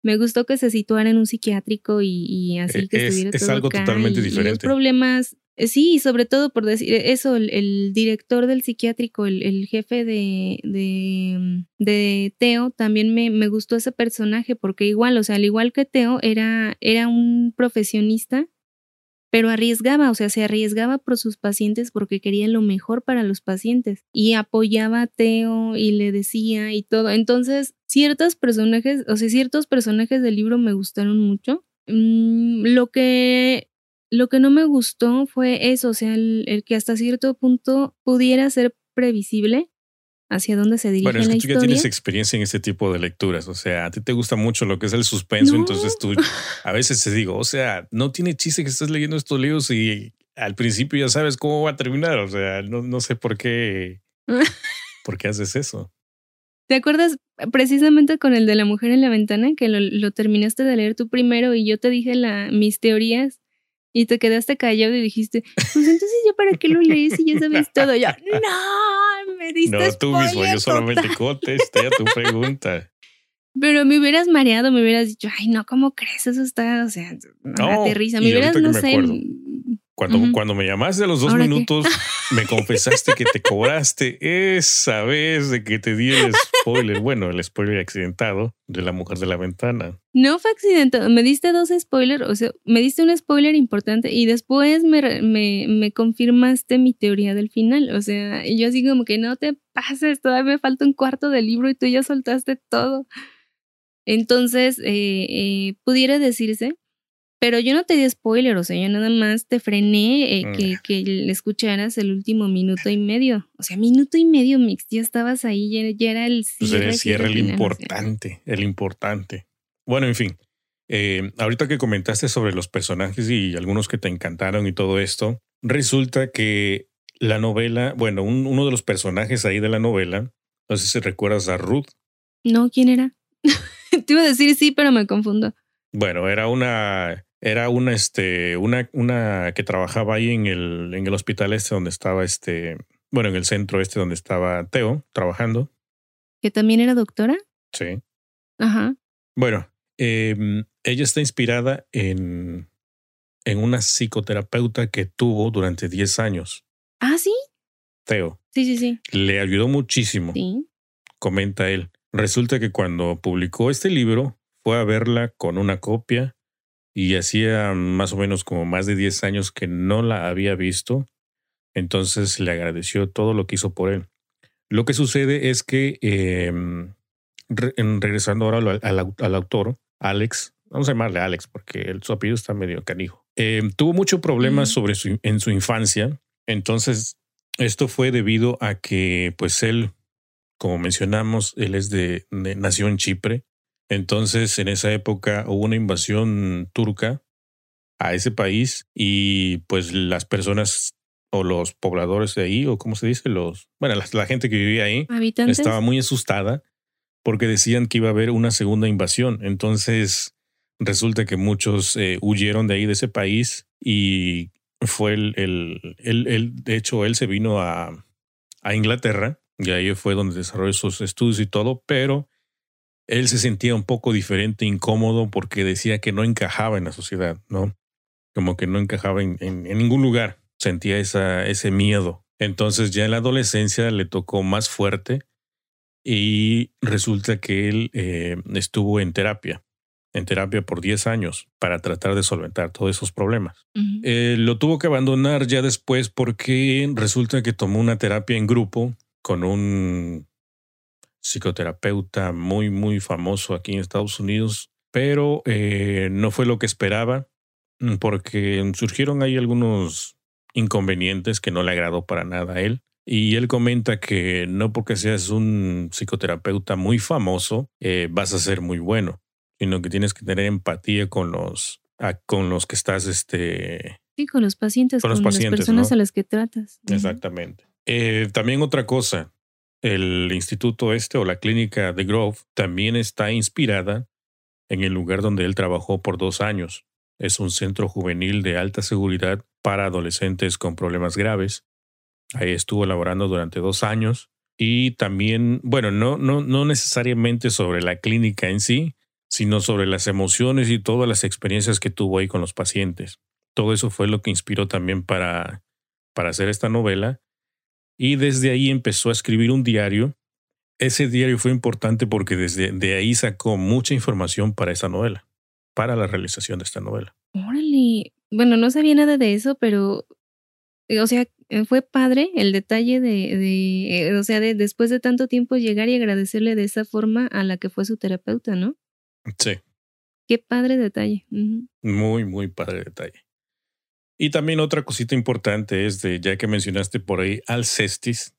me gustó que se situara en un psiquiátrico y, así que e, es, estuviera es algo totalmente diferente. los problemas eh, sí, sobre todo por decir eh, eso, el, director del psiquiátrico, el, jefe de, de, de Teo, también me, me, gustó ese personaje porque igual, o sea, al igual que Teo, era, era un profesionista, pero arriesgaba, o sea, se arriesgaba por sus pacientes porque quería lo mejor para los pacientes y apoyaba a Teo y le decía y todo. Entonces, ciertos personajes, o sea, ciertos personajes del libro me gustaron mucho. Mm, lo que lo que no me gustó fue eso, o sea, el, que hasta cierto punto pudiera ser previsible hacia dónde se dirige bueno, es que tú ya tienes experiencia en este tipo de lecturas, o sea, a ti te gusta mucho lo que es el suspenso, entonces tú a veces te digo, o sea, no tiene chiste que estés leyendo estos libros y al principio ya sabes cómo va a terminar, o sea, no, no sé por qué, [laughs] por qué haces eso. ¿Te acuerdas precisamente con el de la mujer en la ventana que lo, lo terminaste de leer tú primero y yo te dije la, mis teorías y te quedaste callado y dijiste, pues entonces yo para qué lo leí si ya sabes todo. Yo, no, me diste No, tú mismo, yo solamente contesté a tu pregunta. Pero me hubieras mareado, me hubieras dicho, ay, no, ¿cómo crees? Eso está, o sea, no, aterriza. Me hubieras, no sé, cuando, cuando me llamaste a los dos minutos, [laughs] me confesaste que te cobraste esa vez de que te di el spoiler. Bueno, el spoiler accidentado de la mujer de la ventana. No fue accidentado. Me diste dos spoilers, o sea, me diste un spoiler importante y después me, me, me confirmaste mi teoría del final. O sea, yo así como que no te pases, todavía me falta un cuarto del libro y tú ya soltaste todo. Entonces, eh, eh, pudiera decirse pero yo no te di spoiler, o sea, yo nada más te frené eh, mm. que, que le escucharas el último minuto y medio. O sea, minuto y medio, Mix, ya estabas ahí, ya, era el cierre. Pues el cierre, el importante, el importante. Bueno, en fin, eh, ahorita que comentaste sobre los personajes y algunos que te encantaron y todo esto, resulta que la novela, bueno, uno de los personajes ahí de la novela, no sé si recuerdas a Ruth. No, ¿quién era? [laughs] te iba a decir sí, pero me confundo. Bueno, era una era una, este, una, una que trabajaba ahí en el, en el hospital este donde estaba este, bueno, en el centro este donde estaba Teo trabajando. ¿Que también era doctora? Sí. Ajá. Bueno, em, ella está inspirada en, en una psicoterapeuta que tuvo durante 10 años. Ah, sí. Teo. Sí, sí, sí. Le ayudó muchísimo. Sí. Comenta él. Resulta que cuando publicó este libro, fue a verla con una copia y hacía más o menos como más de 10 años que no la había visto. Entonces le agradeció todo lo que hizo por él. Lo que sucede es que, em, regresando ahora al, autor, Alex, vamos a llamarle Alex porque el, su apellido está medio canijo, em, tuvo muchos problemas sobre su, en su infancia. Entonces, esto fue debido a que, pues él, como mencionamos, él es de, de nació en Chipre. Entonces, en esa época hubo una invasión turca a ese país y pues las personas o los pobladores de ahí, o cómo se dice, los, bueno, la, gente que vivía ahí estaba muy asustada porque decían que iba a haber una segunda invasión. Entonces, resulta que muchos eh, huyeron de ahí, de ese país, y fue el, el, el, de hecho, él se vino a, a Inglaterra, y ahí fue donde desarrolló sus estudios y todo, pero él se sentía un poco diferente, incómodo, porque decía que no encajaba en la sociedad, ¿no? Como que no encajaba en, en ningún lugar sentía esa, ese miedo. Entonces ya en la adolescencia le tocó más fuerte y resulta que él eh, estuvo en terapia, en terapia por 10 años para tratar de solventar todos esos problemas. Eh, lo tuvo que abandonar ya después porque resulta que tomó una terapia en grupo con un psicoterapeuta muy, muy famoso aquí en Estados Unidos, pero eh, no fue lo que esperaba porque surgieron ahí algunos inconvenientes que no le agradó para nada a él. Y él comenta que no porque seas un psicoterapeuta muy famoso eh, vas a ser muy bueno, sino que tienes que tener empatía con los, con los que estás, este... Sí, con los pacientes, con, las personas a las que tratas. Exactamente. Eh, también otra cosa, el instituto este o la clínica de Grove también está inspirada en el lugar donde él trabajó por dos años. Es un centro juvenil de alta seguridad para adolescentes con problemas graves. Ahí estuvo laborando durante dos años. Y también, bueno, no, no, no necesariamente sobre la clínica en sí, sino sobre las emociones y todas las experiencias que tuvo ahí con los pacientes. Todo eso fue lo que inspiró también para, para hacer esta novela. Y desde ahí empezó a escribir un diario. Ese diario fue importante porque desde de ahí sacó mucha información para esa novela para la realización de esta novela. Órale, bueno, no sabía nada de eso, pero, o sea, eh, fue padre el detalle de, de eh, o sea, de después de tanto tiempo llegar y agradecerle de esa forma a la que fue su terapeuta, ¿no? Sí. Qué padre detalle. Muy, muy padre detalle. Y también otra cosita importante es de, ya que mencionaste por ahí, Alcestis.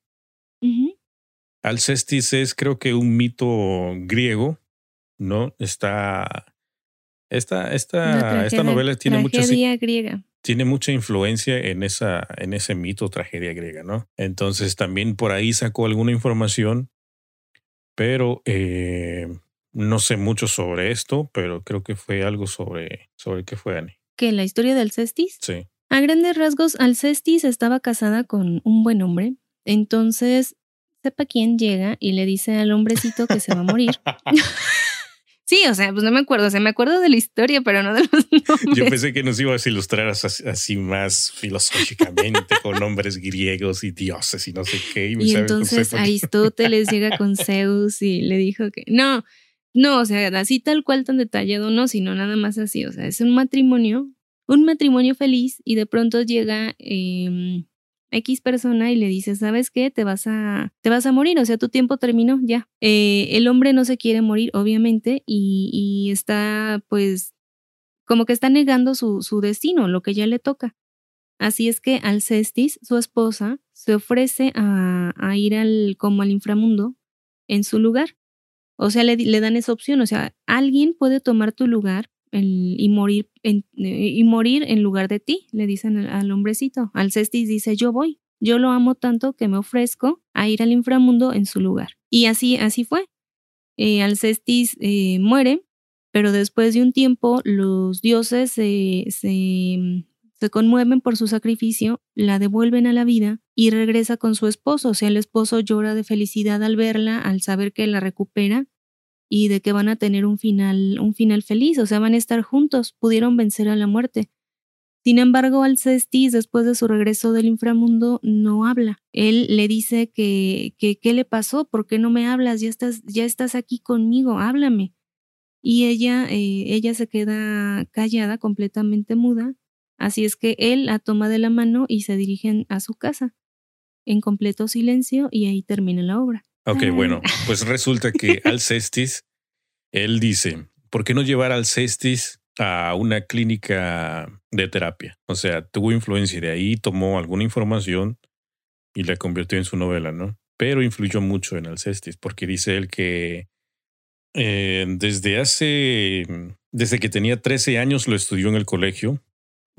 Alcestis es creo que un mito griego, ¿no? Está esta, esta, esta novela tiene mucha, griega. tiene mucha influencia en, esa, en ese mito tragedia griega, ¿no? Entonces también por ahí sacó alguna información, pero eh, no sé mucho sobre esto, pero creo que fue algo sobre, sobre qué fue Annie. ¿Qué? ¿La historia de Alcestis? Sí. A grandes rasgos, Alcestis estaba casada con un buen hombre, entonces sepa quién llega y le dice al hombrecito que se va a morir. [laughs] Sí, o sea, pues no me acuerdo, o sea, me acuerdo de la historia, pero no de los [laughs] nombres. Yo pensé que nos ibas a ilustrar así, más filosóficamente con nombres griegos y dioses y no sé qué. Y, entonces Aristóteles [laughs] llega con Zeus y le dijo que no, no, o sea, así tal cual tan detallado no, sino nada más así, o sea, es un matrimonio, un matrimonio feliz y de pronto llega eh, X persona y le dice, ¿sabes qué? Te vas a, te vas a morir, o sea, tu tiempo terminó ya. Eh, el hombre no se quiere morir, obviamente, y, y, está pues como que está negando su, su destino, lo que ya le toca. Así es que Alcestis, su esposa, se ofrece a, a ir al, como al inframundo en su lugar. O sea, le, le dan esa opción, o sea, alguien puede tomar tu lugar y, morir en, eh, y morir en lugar de ti, le dicen al, hombrecito. Alcestis dice, yo voy, yo lo amo tanto que me ofrezco a ir al inframundo en su lugar. Y así, así fue. Eh, Alcestis eh, muere, pero después de un tiempo los dioses se, se, se conmueven por su sacrificio, la devuelven a la vida y regresa con su esposo. O sea, el esposo llora de felicidad al verla, al saber que la recupera y de que van a tener un final, un final feliz, o sea, van a estar juntos, pudieron vencer a la muerte. Sin embargo, Alcestis, después de su regreso del inframundo, no habla. Él le dice que, que qué le pasó, por qué no me hablas, ya estás, ya estás aquí conmigo, háblame. Y ella, eh, ella se queda callada, completamente muda. Así es que él la toma de la mano y se dirigen a su casa en completo silencio y ahí termina la obra. Ok, bueno, [laughs] pues resulta que Alcestis, él dice, ¿por qué no llevar Alcestis a una clínica de terapia? O sea, tuvo influencia y de ahí tomó alguna información y la convirtió en su novela, ¿no? Pero influyó mucho en Alcestis porque dice él que eh, desde hace, desde que tenía 13 años lo estudió en el colegio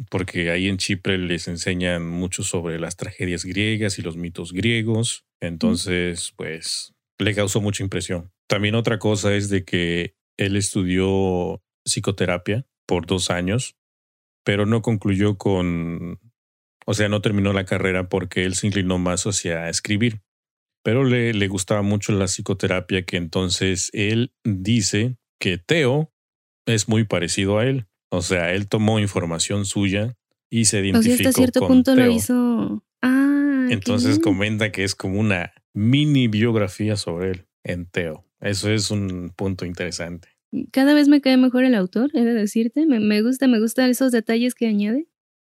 porque ahí en Chipre les enseñan mucho sobre las tragedias griegas y los mitos griegos. Entonces, pues, le causó mucha impresión. También otra cosa es de que él estudió psicoterapia por dos años, pero no concluyó con, o sea, no terminó la carrera porque él se inclinó más hacia escribir. Pero le, le gustaba mucho la psicoterapia, que entonces él dice que Teo es muy parecido a él. O sea, él tomó información suya y se identificó. O sea, hasta cierto punto lo hizo. Ah. Entonces comenta que es como una mini biografía sobre él en Teo. Eso es un punto interesante. Cada vez me cae mejor el autor, he de decirte. Me, me gusta, me gustan esos detalles que añade.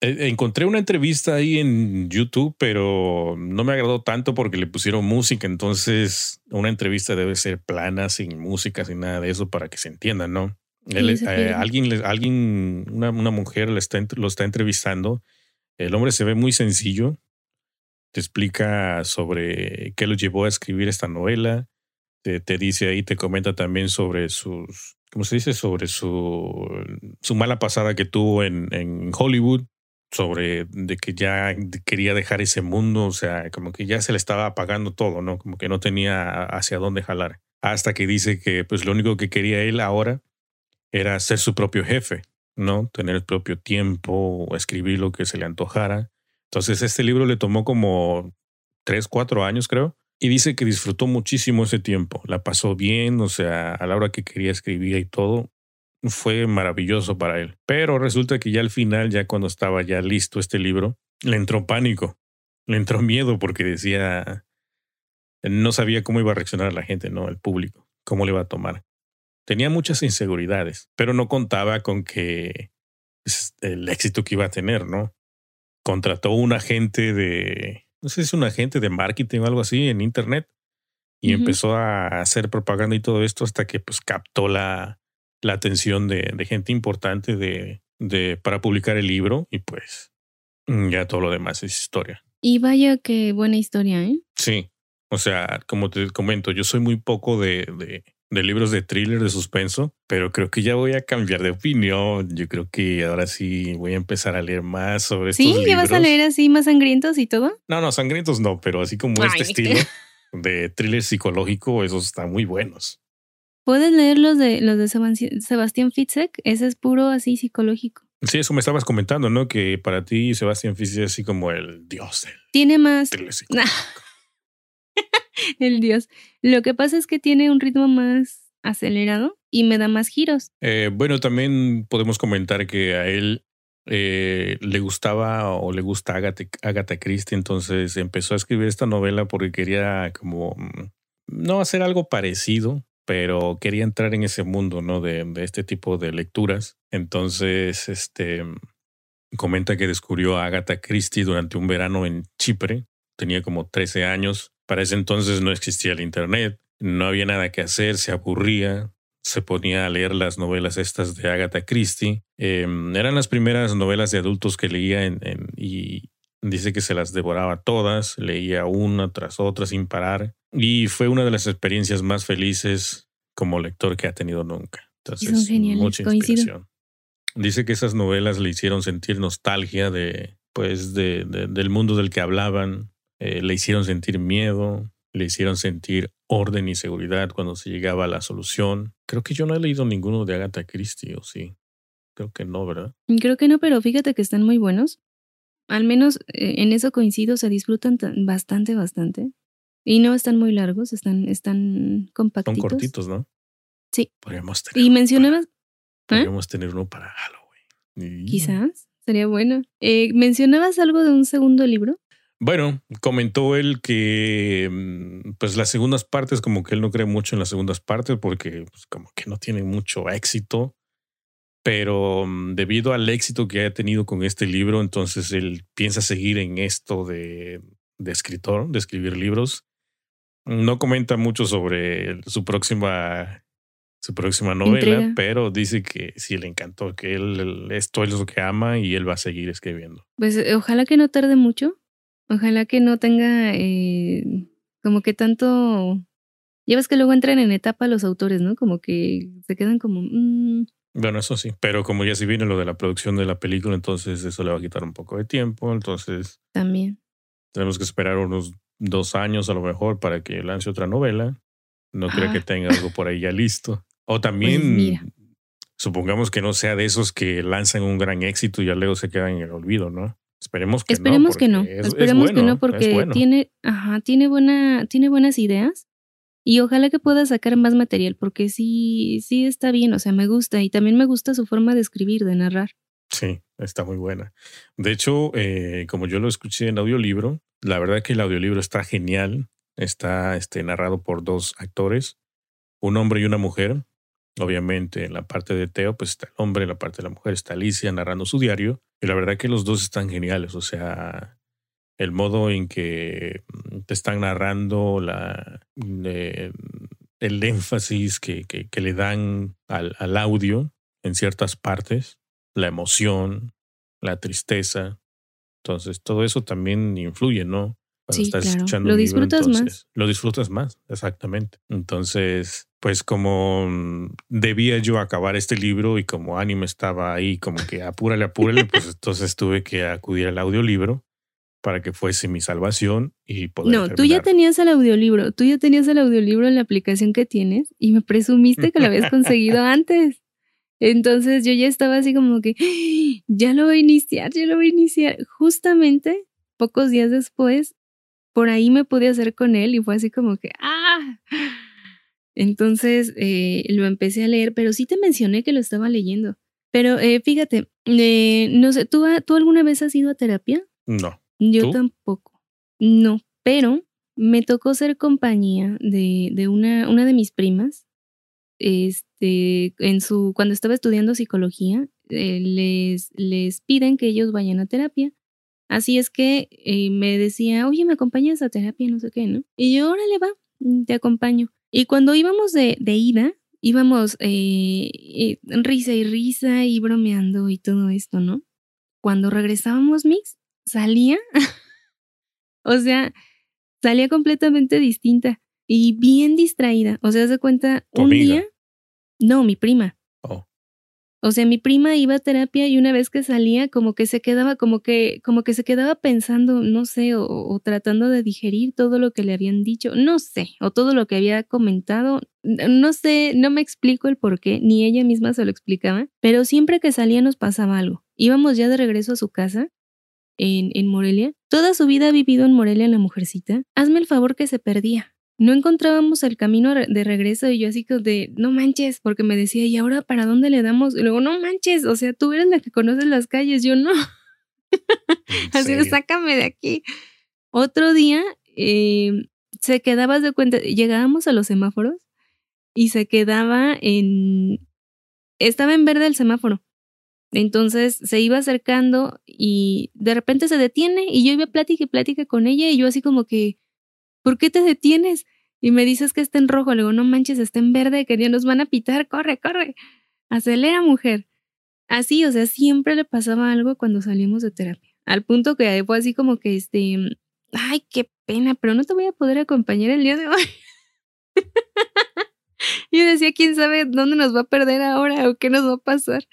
E, encontré una entrevista ahí en YouTube, pero no me agradó tanto porque le pusieron música. Entonces, una entrevista debe ser plana, sin música, sin nada de eso, para que se entienda, ¿no? Eh, alguien, alguien una, una mujer está, lo está entrevistando. El hombre se ve muy sencillo. Te explica sobre qué lo llevó a escribir esta novela. Te, te dice ahí, te comenta también sobre sus, ¿cómo se dice? Sobre su, su mala pasada que tuvo en, en Hollywood sobre de que ya quería dejar ese mundo, o sea, como que ya se le estaba apagando todo, ¿no? Como que no tenía hacia dónde jalar. Hasta que dice que pues lo único que quería él ahora era ser su propio jefe, ¿no? Tener el propio tiempo, escribir lo que se le antojara. Entonces este libro le tomó como tres, cuatro años, creo. Y dice que disfrutó muchísimo ese tiempo. La pasó bien, o sea, a la hora que quería escribir y todo, fue maravilloso para él. Pero resulta que ya al final, ya cuando estaba ya listo este libro, le entró pánico, le entró miedo porque decía, no sabía cómo iba a reaccionar la gente, ¿no? El público, cómo le iba a tomar tenía muchas inseguridades, pero no contaba con que pues, el éxito que iba a tener, ¿no? Contrató un agente de, no sé si es un agente de marketing o algo así en internet y empezó a hacer propaganda y todo esto hasta que pues captó la, la atención de, de gente importante de, de, para publicar el libro y pues ya todo lo demás es historia. Y vaya qué buena historia, ¿eh? Sí, o sea, como te comento, yo soy muy poco de, de, de libros de thriller, de suspenso, pero creo que ya voy a cambiar de opinión. Yo creo que ahora sí voy a empezar a leer más sobre estos libros. ¿Sí? ¿Ya vas a leer así más sangrientos y todo? No, no, sangrientos no, pero así como este [laughs] estilo de thriller psicológico, esos están muy buenos. ¿Puedes leer los de, los de Sebastián Fitzek? Ese es puro así psicológico. Sí, eso me estabas comentando, ¿no? Que para ti Sebastián Fitzek es así como el dios Tiene más... [laughs] [laughs] el dios. Lo que pasa es que tiene un ritmo más acelerado y me da más giros. Eh, bueno, también podemos comentar que a él eh, le gustaba o le gusta Agatha, Christie, entonces empezó a escribir esta novela porque quería como mm, no hacer algo parecido, pero quería entrar en ese mundo, ¿no? De, de este tipo de lecturas. Entonces, este comenta que descubrió a Agatha Christie durante un verano en Chipre. Tenía como 13 años para ese entonces no existía el Internet, no había nada que hacer, se aburría, se ponía a leer las novelas estas de Agatha Christie. Em, eran las primeras novelas de adultos que leía y dice que se las devoraba todas, leía una tras otra sin parar y fue una de las experiencias más felices como lector que ha tenido nunca. Entonces, mucha inspiración. Dice que esas novelas le hicieron sentir nostalgia de, pues, de, del mundo del que hablaban, eh, le hicieron sentir miedo, le hicieron sentir orden y seguridad cuando se llegaba a la solución. Creo que yo no he leído ninguno de Agatha Christie, o sí. Creo que no, ¿verdad? Creo que no, pero fíjate que están muy buenos. Al menos eh, en eso coincido, se disfrutan bastante, bastante. Y no están muy largos, están, están compactitos. Son cortitos, ¿no? Sí. Podríamos tener y mencionabas... Podríamos tener uno para Halloween. Quizás. sería bueno. Eh, ¿Mencionabas algo de un segundo libro? Bueno, comentó él que mm, pues las segundas partes, como que él no cree mucho en las segundas partes porque pues, como que no tienen mucho éxito, pero mm, debido al éxito que ha tenido con este libro, entonces él piensa seguir en esto de, de escritor, de escribir libros. No comenta mucho sobre su próxima su próxima novela, pero dice que sí le encantó, que él, esto es lo que ama y él va a seguir escribiendo. Pues ojalá que no tarde mucho, ojalá que no tenga eh, como que tanto... Ya ves que luego entran en etapa los autores, ¿no? Como que se quedan como... Mm". Bueno, eso sí, pero como ya si viene lo de la producción de la película, entonces eso le va a quitar un poco de tiempo, entonces... También. Tenemos que esperar unos dos años a lo mejor para que lance otra novela. No creo que ah. tenga algo por ahí ya listo. O pues también, supongamos que no sea de esos que lanzan un gran éxito y ya luego se quedan en el olvido, ¿no? Esperemos que Esperemos no. Que no. Esperemos que no, porque tiene, ajá, tiene, buena, tiene buenas ideas. Y ojalá que pueda sacar más material, porque sí, sí está bien, o sea, me gusta. Y también me gusta su forma de escribir, de narrar. Sí, está muy buena. De hecho, eh, como yo lo escuché en audiolibro, la verdad que el audiolibro está genial. Está este, narrado por dos actores, un hombre y una mujer. Obviamente en la parte de Teo, pues está el hombre, en la parte de la mujer está Alicia narrando su diario. Y la verdad que los dos están geniales. O sea, el modo en que mm, te están narrando, la, eh, el énfasis que, que, le dan al, al, audio en ciertas partes, la emoción, la tristeza. Entonces, todo eso también influye, ¿no? Cuando estás escuchando lo disfrutas más. Lo disfrutas más, exactamente. Entonces, pues como mm, debía yo acabar este libro y como Anime estaba ahí como que apúrale, apúrale, pues [laughs] entonces tuve que acudir al audiolibro para que fuese mi salvación y poder. No, tú ya tenías el audiolibro, tú ya tenías el audiolibro en la aplicación que tienes y me presumiste que lo habías conseguido [laughs] antes. Entonces yo ya estaba así como que, [gasps] ya lo voy a iniciar, ya lo voy a iniciar. Justamente pocos días después, por ahí me pude hacer con él y fue así como que, ¡ah! Entonces eh, lo empecé a leer, pero sí te mencioné que lo estaba leyendo. Pero eh, fíjate, eh, no sé, ¿tú, ¿tú alguna vez has ido a terapia? No. Yo tampoco. No, pero me tocó ser compañía de, de una, una de mis primas. Este, en su, cuando estaba estudiando psicología, les, les piden que ellos vayan a terapia. Así es que me decía, oye, ¿me acompañas a terapia? No sé qué, ¿no? Y yo, órale, va, te acompaño. Y cuando íbamos de, de ida, íbamos eh, eh, risa y risa y bromeando y todo esto, ¿no? Cuando regresábamos, Mix, salía, [laughs] o sea, salía completamente distinta y bien distraída. O sea, se cuenta, un día, no, mi prima. O sea, mi prima iba a terapia y una vez que salía, como que se quedaba, como que, como que se quedaba pensando, no sé, o, tratando de digerir todo lo que le habían dicho, no sé, o todo lo que había comentado, no sé, no me explico el por qué, ni ella misma se lo explicaba, pero siempre que salía nos pasaba algo. Íbamos ya de regreso a su casa en, en Morelia. Toda su vida ha vivido en Morelia la mujercita. Hazme el favor que se perdía no encontrábamos el camino de regreso y yo así como de, no manches, porque me decía, ¿y ahora para dónde le damos? Y luego, no manches, o sea, tú eres la que conoces las calles, yo no. [laughs] así de, sácame de aquí. Otro día eh, se quedaba de cuenta, llegábamos a los semáforos y se quedaba en, estaba en verde el semáforo. Entonces se iba acercando y de repente se detiene y yo iba plática y plática con ella y yo así como que, ¿por qué te detienes? Y me dices que está en rojo. Le digo, no manches, está en verde, que ya nos van a pitar, corre, corre. Acelera, mujer. Así, o sea, siempre le pasaba algo cuando salimos de terapia. Al punto que fue así como que, este, ay, qué pena, pero no te voy a poder acompañar el día de hoy. [laughs] Yo decía, quién sabe dónde nos va a perder ahora o qué nos va a pasar.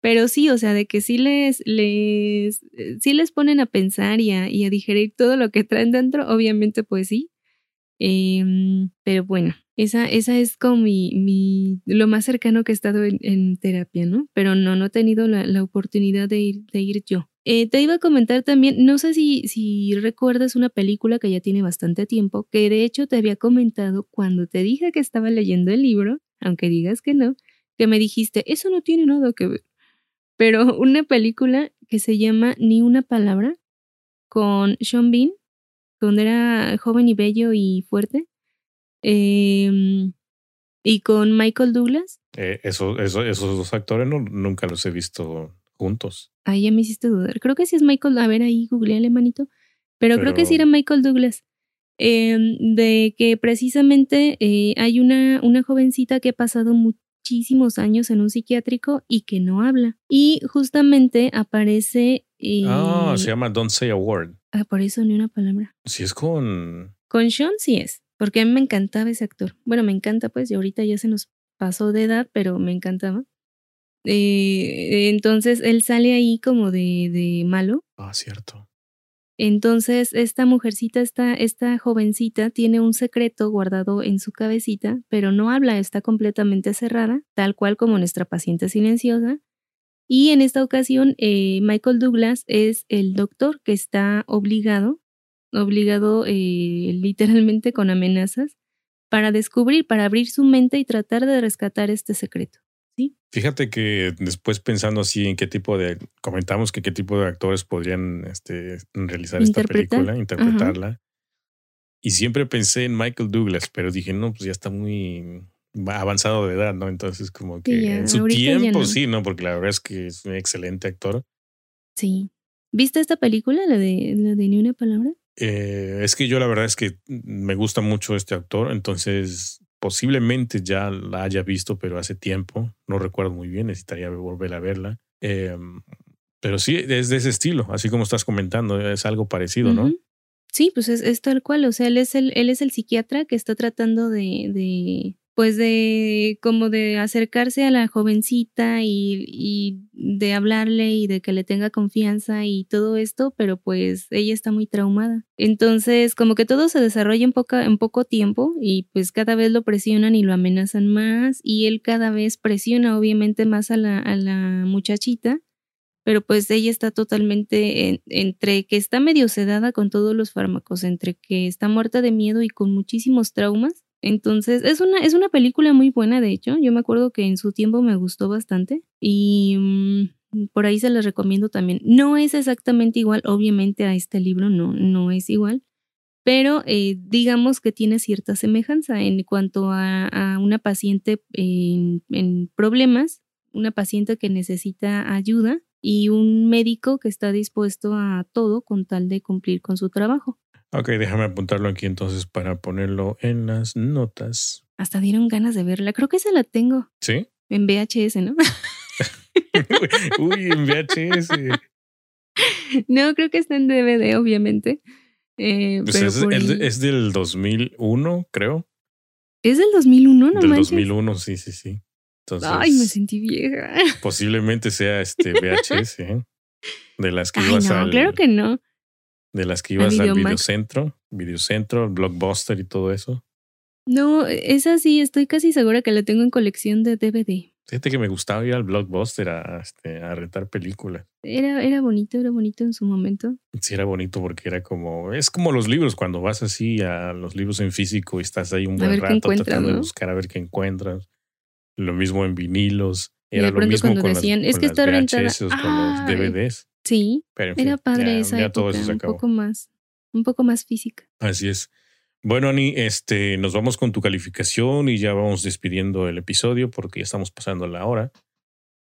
Pero sí, o sea, de que sí les, les, eh, sí les ponen a pensar y a, y a digerir todo lo que traen dentro, obviamente pues sí. Em, pero bueno, esa, esa es como mi, mi, lo más cercano que he estado en, terapia, ¿no? Pero no, no he tenido la, la oportunidad de ir, de ir yo. Eh, te iba a comentar también, no sé si, si recuerdas una película que ya tiene bastante tiempo, que de hecho te había comentado cuando te dije que estaba leyendo el libro, aunque digas que no, que me dijiste, eso no tiene nada que ver pero una película que se llama Ni una palabra con Sean Bean, donde era joven y bello y fuerte. Em, y con Michael Douglas. Eh, eso, eso, esos dos actores no, nunca los he visto juntos. Ahí ya me hiciste dudar. Creo que sí es Michael. A ver, ahí googleale, manito. Pero, creo que sí era Michael Douglas. Em, de que precisamente eh, hay una, una jovencita que ha pasado muchísimos años en un psiquiátrico y que no habla. Y justamente aparece. ah, se llama Don't Say a Word. Ah, por eso ni una palabra. Si es con. Con Sean sí es. Porque a mí me encantaba ese actor. Bueno, me encanta, pues, y ahorita ya se nos pasó de edad, pero me encantaba. Eh, entonces él sale ahí como de, de malo. Ah, cierto. Entonces, esta mujercita, esta, esta jovencita, tiene un secreto guardado en su cabecita, pero no habla, está completamente cerrada, tal cual como nuestra paciente silenciosa. Y en esta ocasión, eh, Michael Douglas es el doctor que está obligado, obligado eh, literalmente con amenazas, para descubrir, para abrir su mente y tratar de rescatar este secreto. Fíjate que después pensando así en qué tipo de, comentamos que qué tipo de actores podrían este, realizar esta película, interpretarla. Y siempre pensé en Michael Douglas, pero dije, no, pues ya está muy avanzado de edad, ¿no? Entonces como que en su tiempo sí, ¿no? Porque la verdad es que es un excelente actor. Sí. ¿Viste esta película, la de, la de Ni una palabra? Eh, es que yo la verdad es que me gusta mucho este actor, entonces posiblemente ya la haya visto, pero hace tiempo, no recuerdo muy bien, necesitaría volver a verla. Em, pero sí, es de ese estilo, así como estás comentando, es algo parecido, ¿no? Sí, pues es, tal cual, o sea, él es el, él es el psiquiatra que está tratando de, de, pues de como de acercarse a la jovencita y, de hablarle y de que le tenga confianza y todo esto, pero pues ella está muy traumada. Entonces, como que todo se desarrolla en, poca, en poco tiempo y pues cada vez lo presionan y lo amenazan más y él cada vez presiona obviamente más a la, a la muchachita, pero pues ella está totalmente entre que está medio sedada con todos los fármacos, entre que está muerta de miedo y con muchísimos traumas entonces, es una, es una película muy buena, de hecho. Yo me acuerdo que en su tiempo me gustó bastante y mm, por ahí se las recomiendo también. No es exactamente igual, obviamente, a este libro, no, no es igual, pero eh, digamos que tiene cierta semejanza en cuanto a, una paciente en, en problemas, una paciente que necesita ayuda y un médico que está dispuesto a todo con tal de cumplir con su trabajo. Ok, déjame apuntarlo aquí entonces para ponerlo en las notas. Hasta dieron ganas de verla. Creo que esa la tengo. ¿Sí? En VHS, ¿no? [laughs] Uy, en VHS. No, creo que está en DVD, obviamente. Eh, pues es, del 2001, creo. ¿Es del 2001, no Del 2001, sí, sí, sí. Ay, me sentí vieja. Posiblemente sea este VHS, ¿eh? De las que Ay, ibas no, claro que no de las que ibas al videocentro, videocentro, blockbuster y todo eso. No, esa sí, estoy casi segura que la tengo en colección de DVD. Fíjate que me gustaba ir al blockbuster a, este, a rentar películas. Era, era bonito, era bonito en su momento. Sí, era bonito porque era como, es como los libros, cuando vas así a los libros en físico y estás ahí un buen rato tratando de buscar a ver qué encuentras. Lo mismo en vinilos. Era lo mismo con, decían, es que está rentada. con los DVDs. Sí, era padre esa época, un poco más, un poco más física. Así es. Bueno, Ani, este, nos vamos con tu calificación y ya vamos despidiendo el episodio porque ya estamos pasando la hora.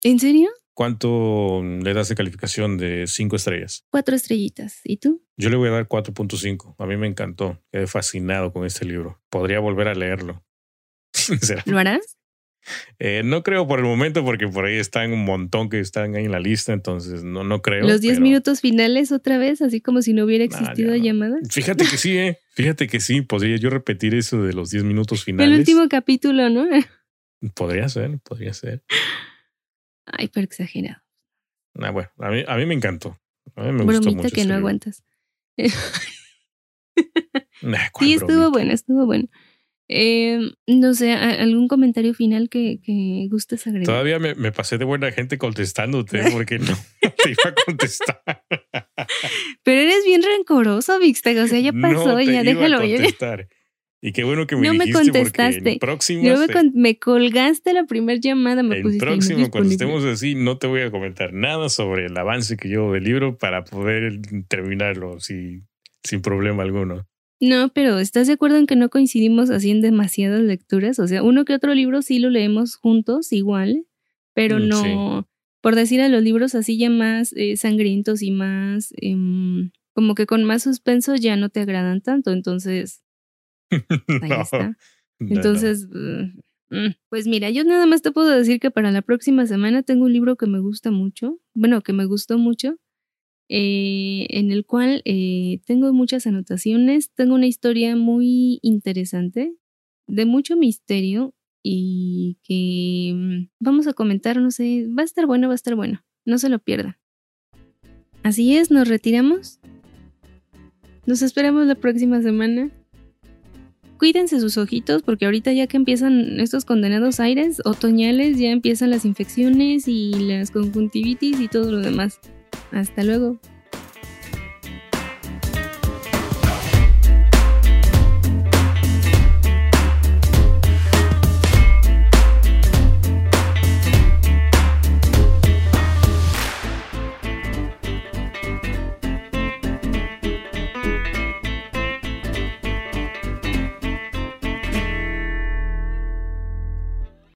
¿En serio? ¿Cuánto le das de calificación de cinco estrellas? Cuatro estrellitas. ¿Y tú? Yo le voy a dar 4.5. A mí me encantó. Quedé fascinado con este libro. Podría volver a leerlo. [laughs] ¿Lo harás? Eh, no creo por el momento porque por ahí están un montón que están ahí en la lista, entonces no, no creo. Los 10 minutos finales otra vez, así como si no hubiera existido llamada. Fíjate que sí, [laughs] ¿eh? Fíjate que sí, podría yo repetir eso de los 10 minutos finales. El último capítulo, ¿no? [laughs] Podría ser, podría ser. Ay, pero exagerado. Ah, bueno, a mí, a mí me encantó. A mí me gustó mucho que no aguantas. [laughs] sí, estuvo bueno, estuvo bueno. Eh, no sé, ¿algún comentario final que, que gustes agregar? Todavía me, me, pasé de buena gente contestándote porque [laughs] no te iba a contestar. [laughs] Pero eres bien rencoroso, Vixtag. O sea, ya pasó, ya déjalo. contestar. Y qué bueno que me no me contestaste. me, me, colgaste la primera llamada. Me el próximo, cuando estemos así, no te voy a comentar nada sobre el avance que llevo del libro para poder terminarlo sin problema alguno. No, pero ¿estás de acuerdo en que no coincidimos así en demasiadas lecturas? O sea, uno que otro libro sí lo leemos juntos, igual, pero mm, no, por decir a los libros así ya más eh, sangrientos y más, em, como que con más suspenso ya no te agradan tanto, entonces [laughs] Ahí está. Entonces, mm, mm, pues mira, yo nada más te puedo decir que para la próxima semana tengo un libro que me gusta mucho, bueno, que me gustó mucho, eh, en el cual eh, tengo muchas anotaciones, tengo una historia muy interesante, de mucho misterio y que mm, vamos a comentar, no sé, va a estar bueno, va a estar bueno, no se lo pierda. Así es, nos retiramos. Nos esperamos la próxima semana cuídense sus ojitos porque ahorita ya que empiezan estos condenados aires otoñales, ya empiezan las infecciones y las conjuntivitis y todo lo demás. Hasta luego.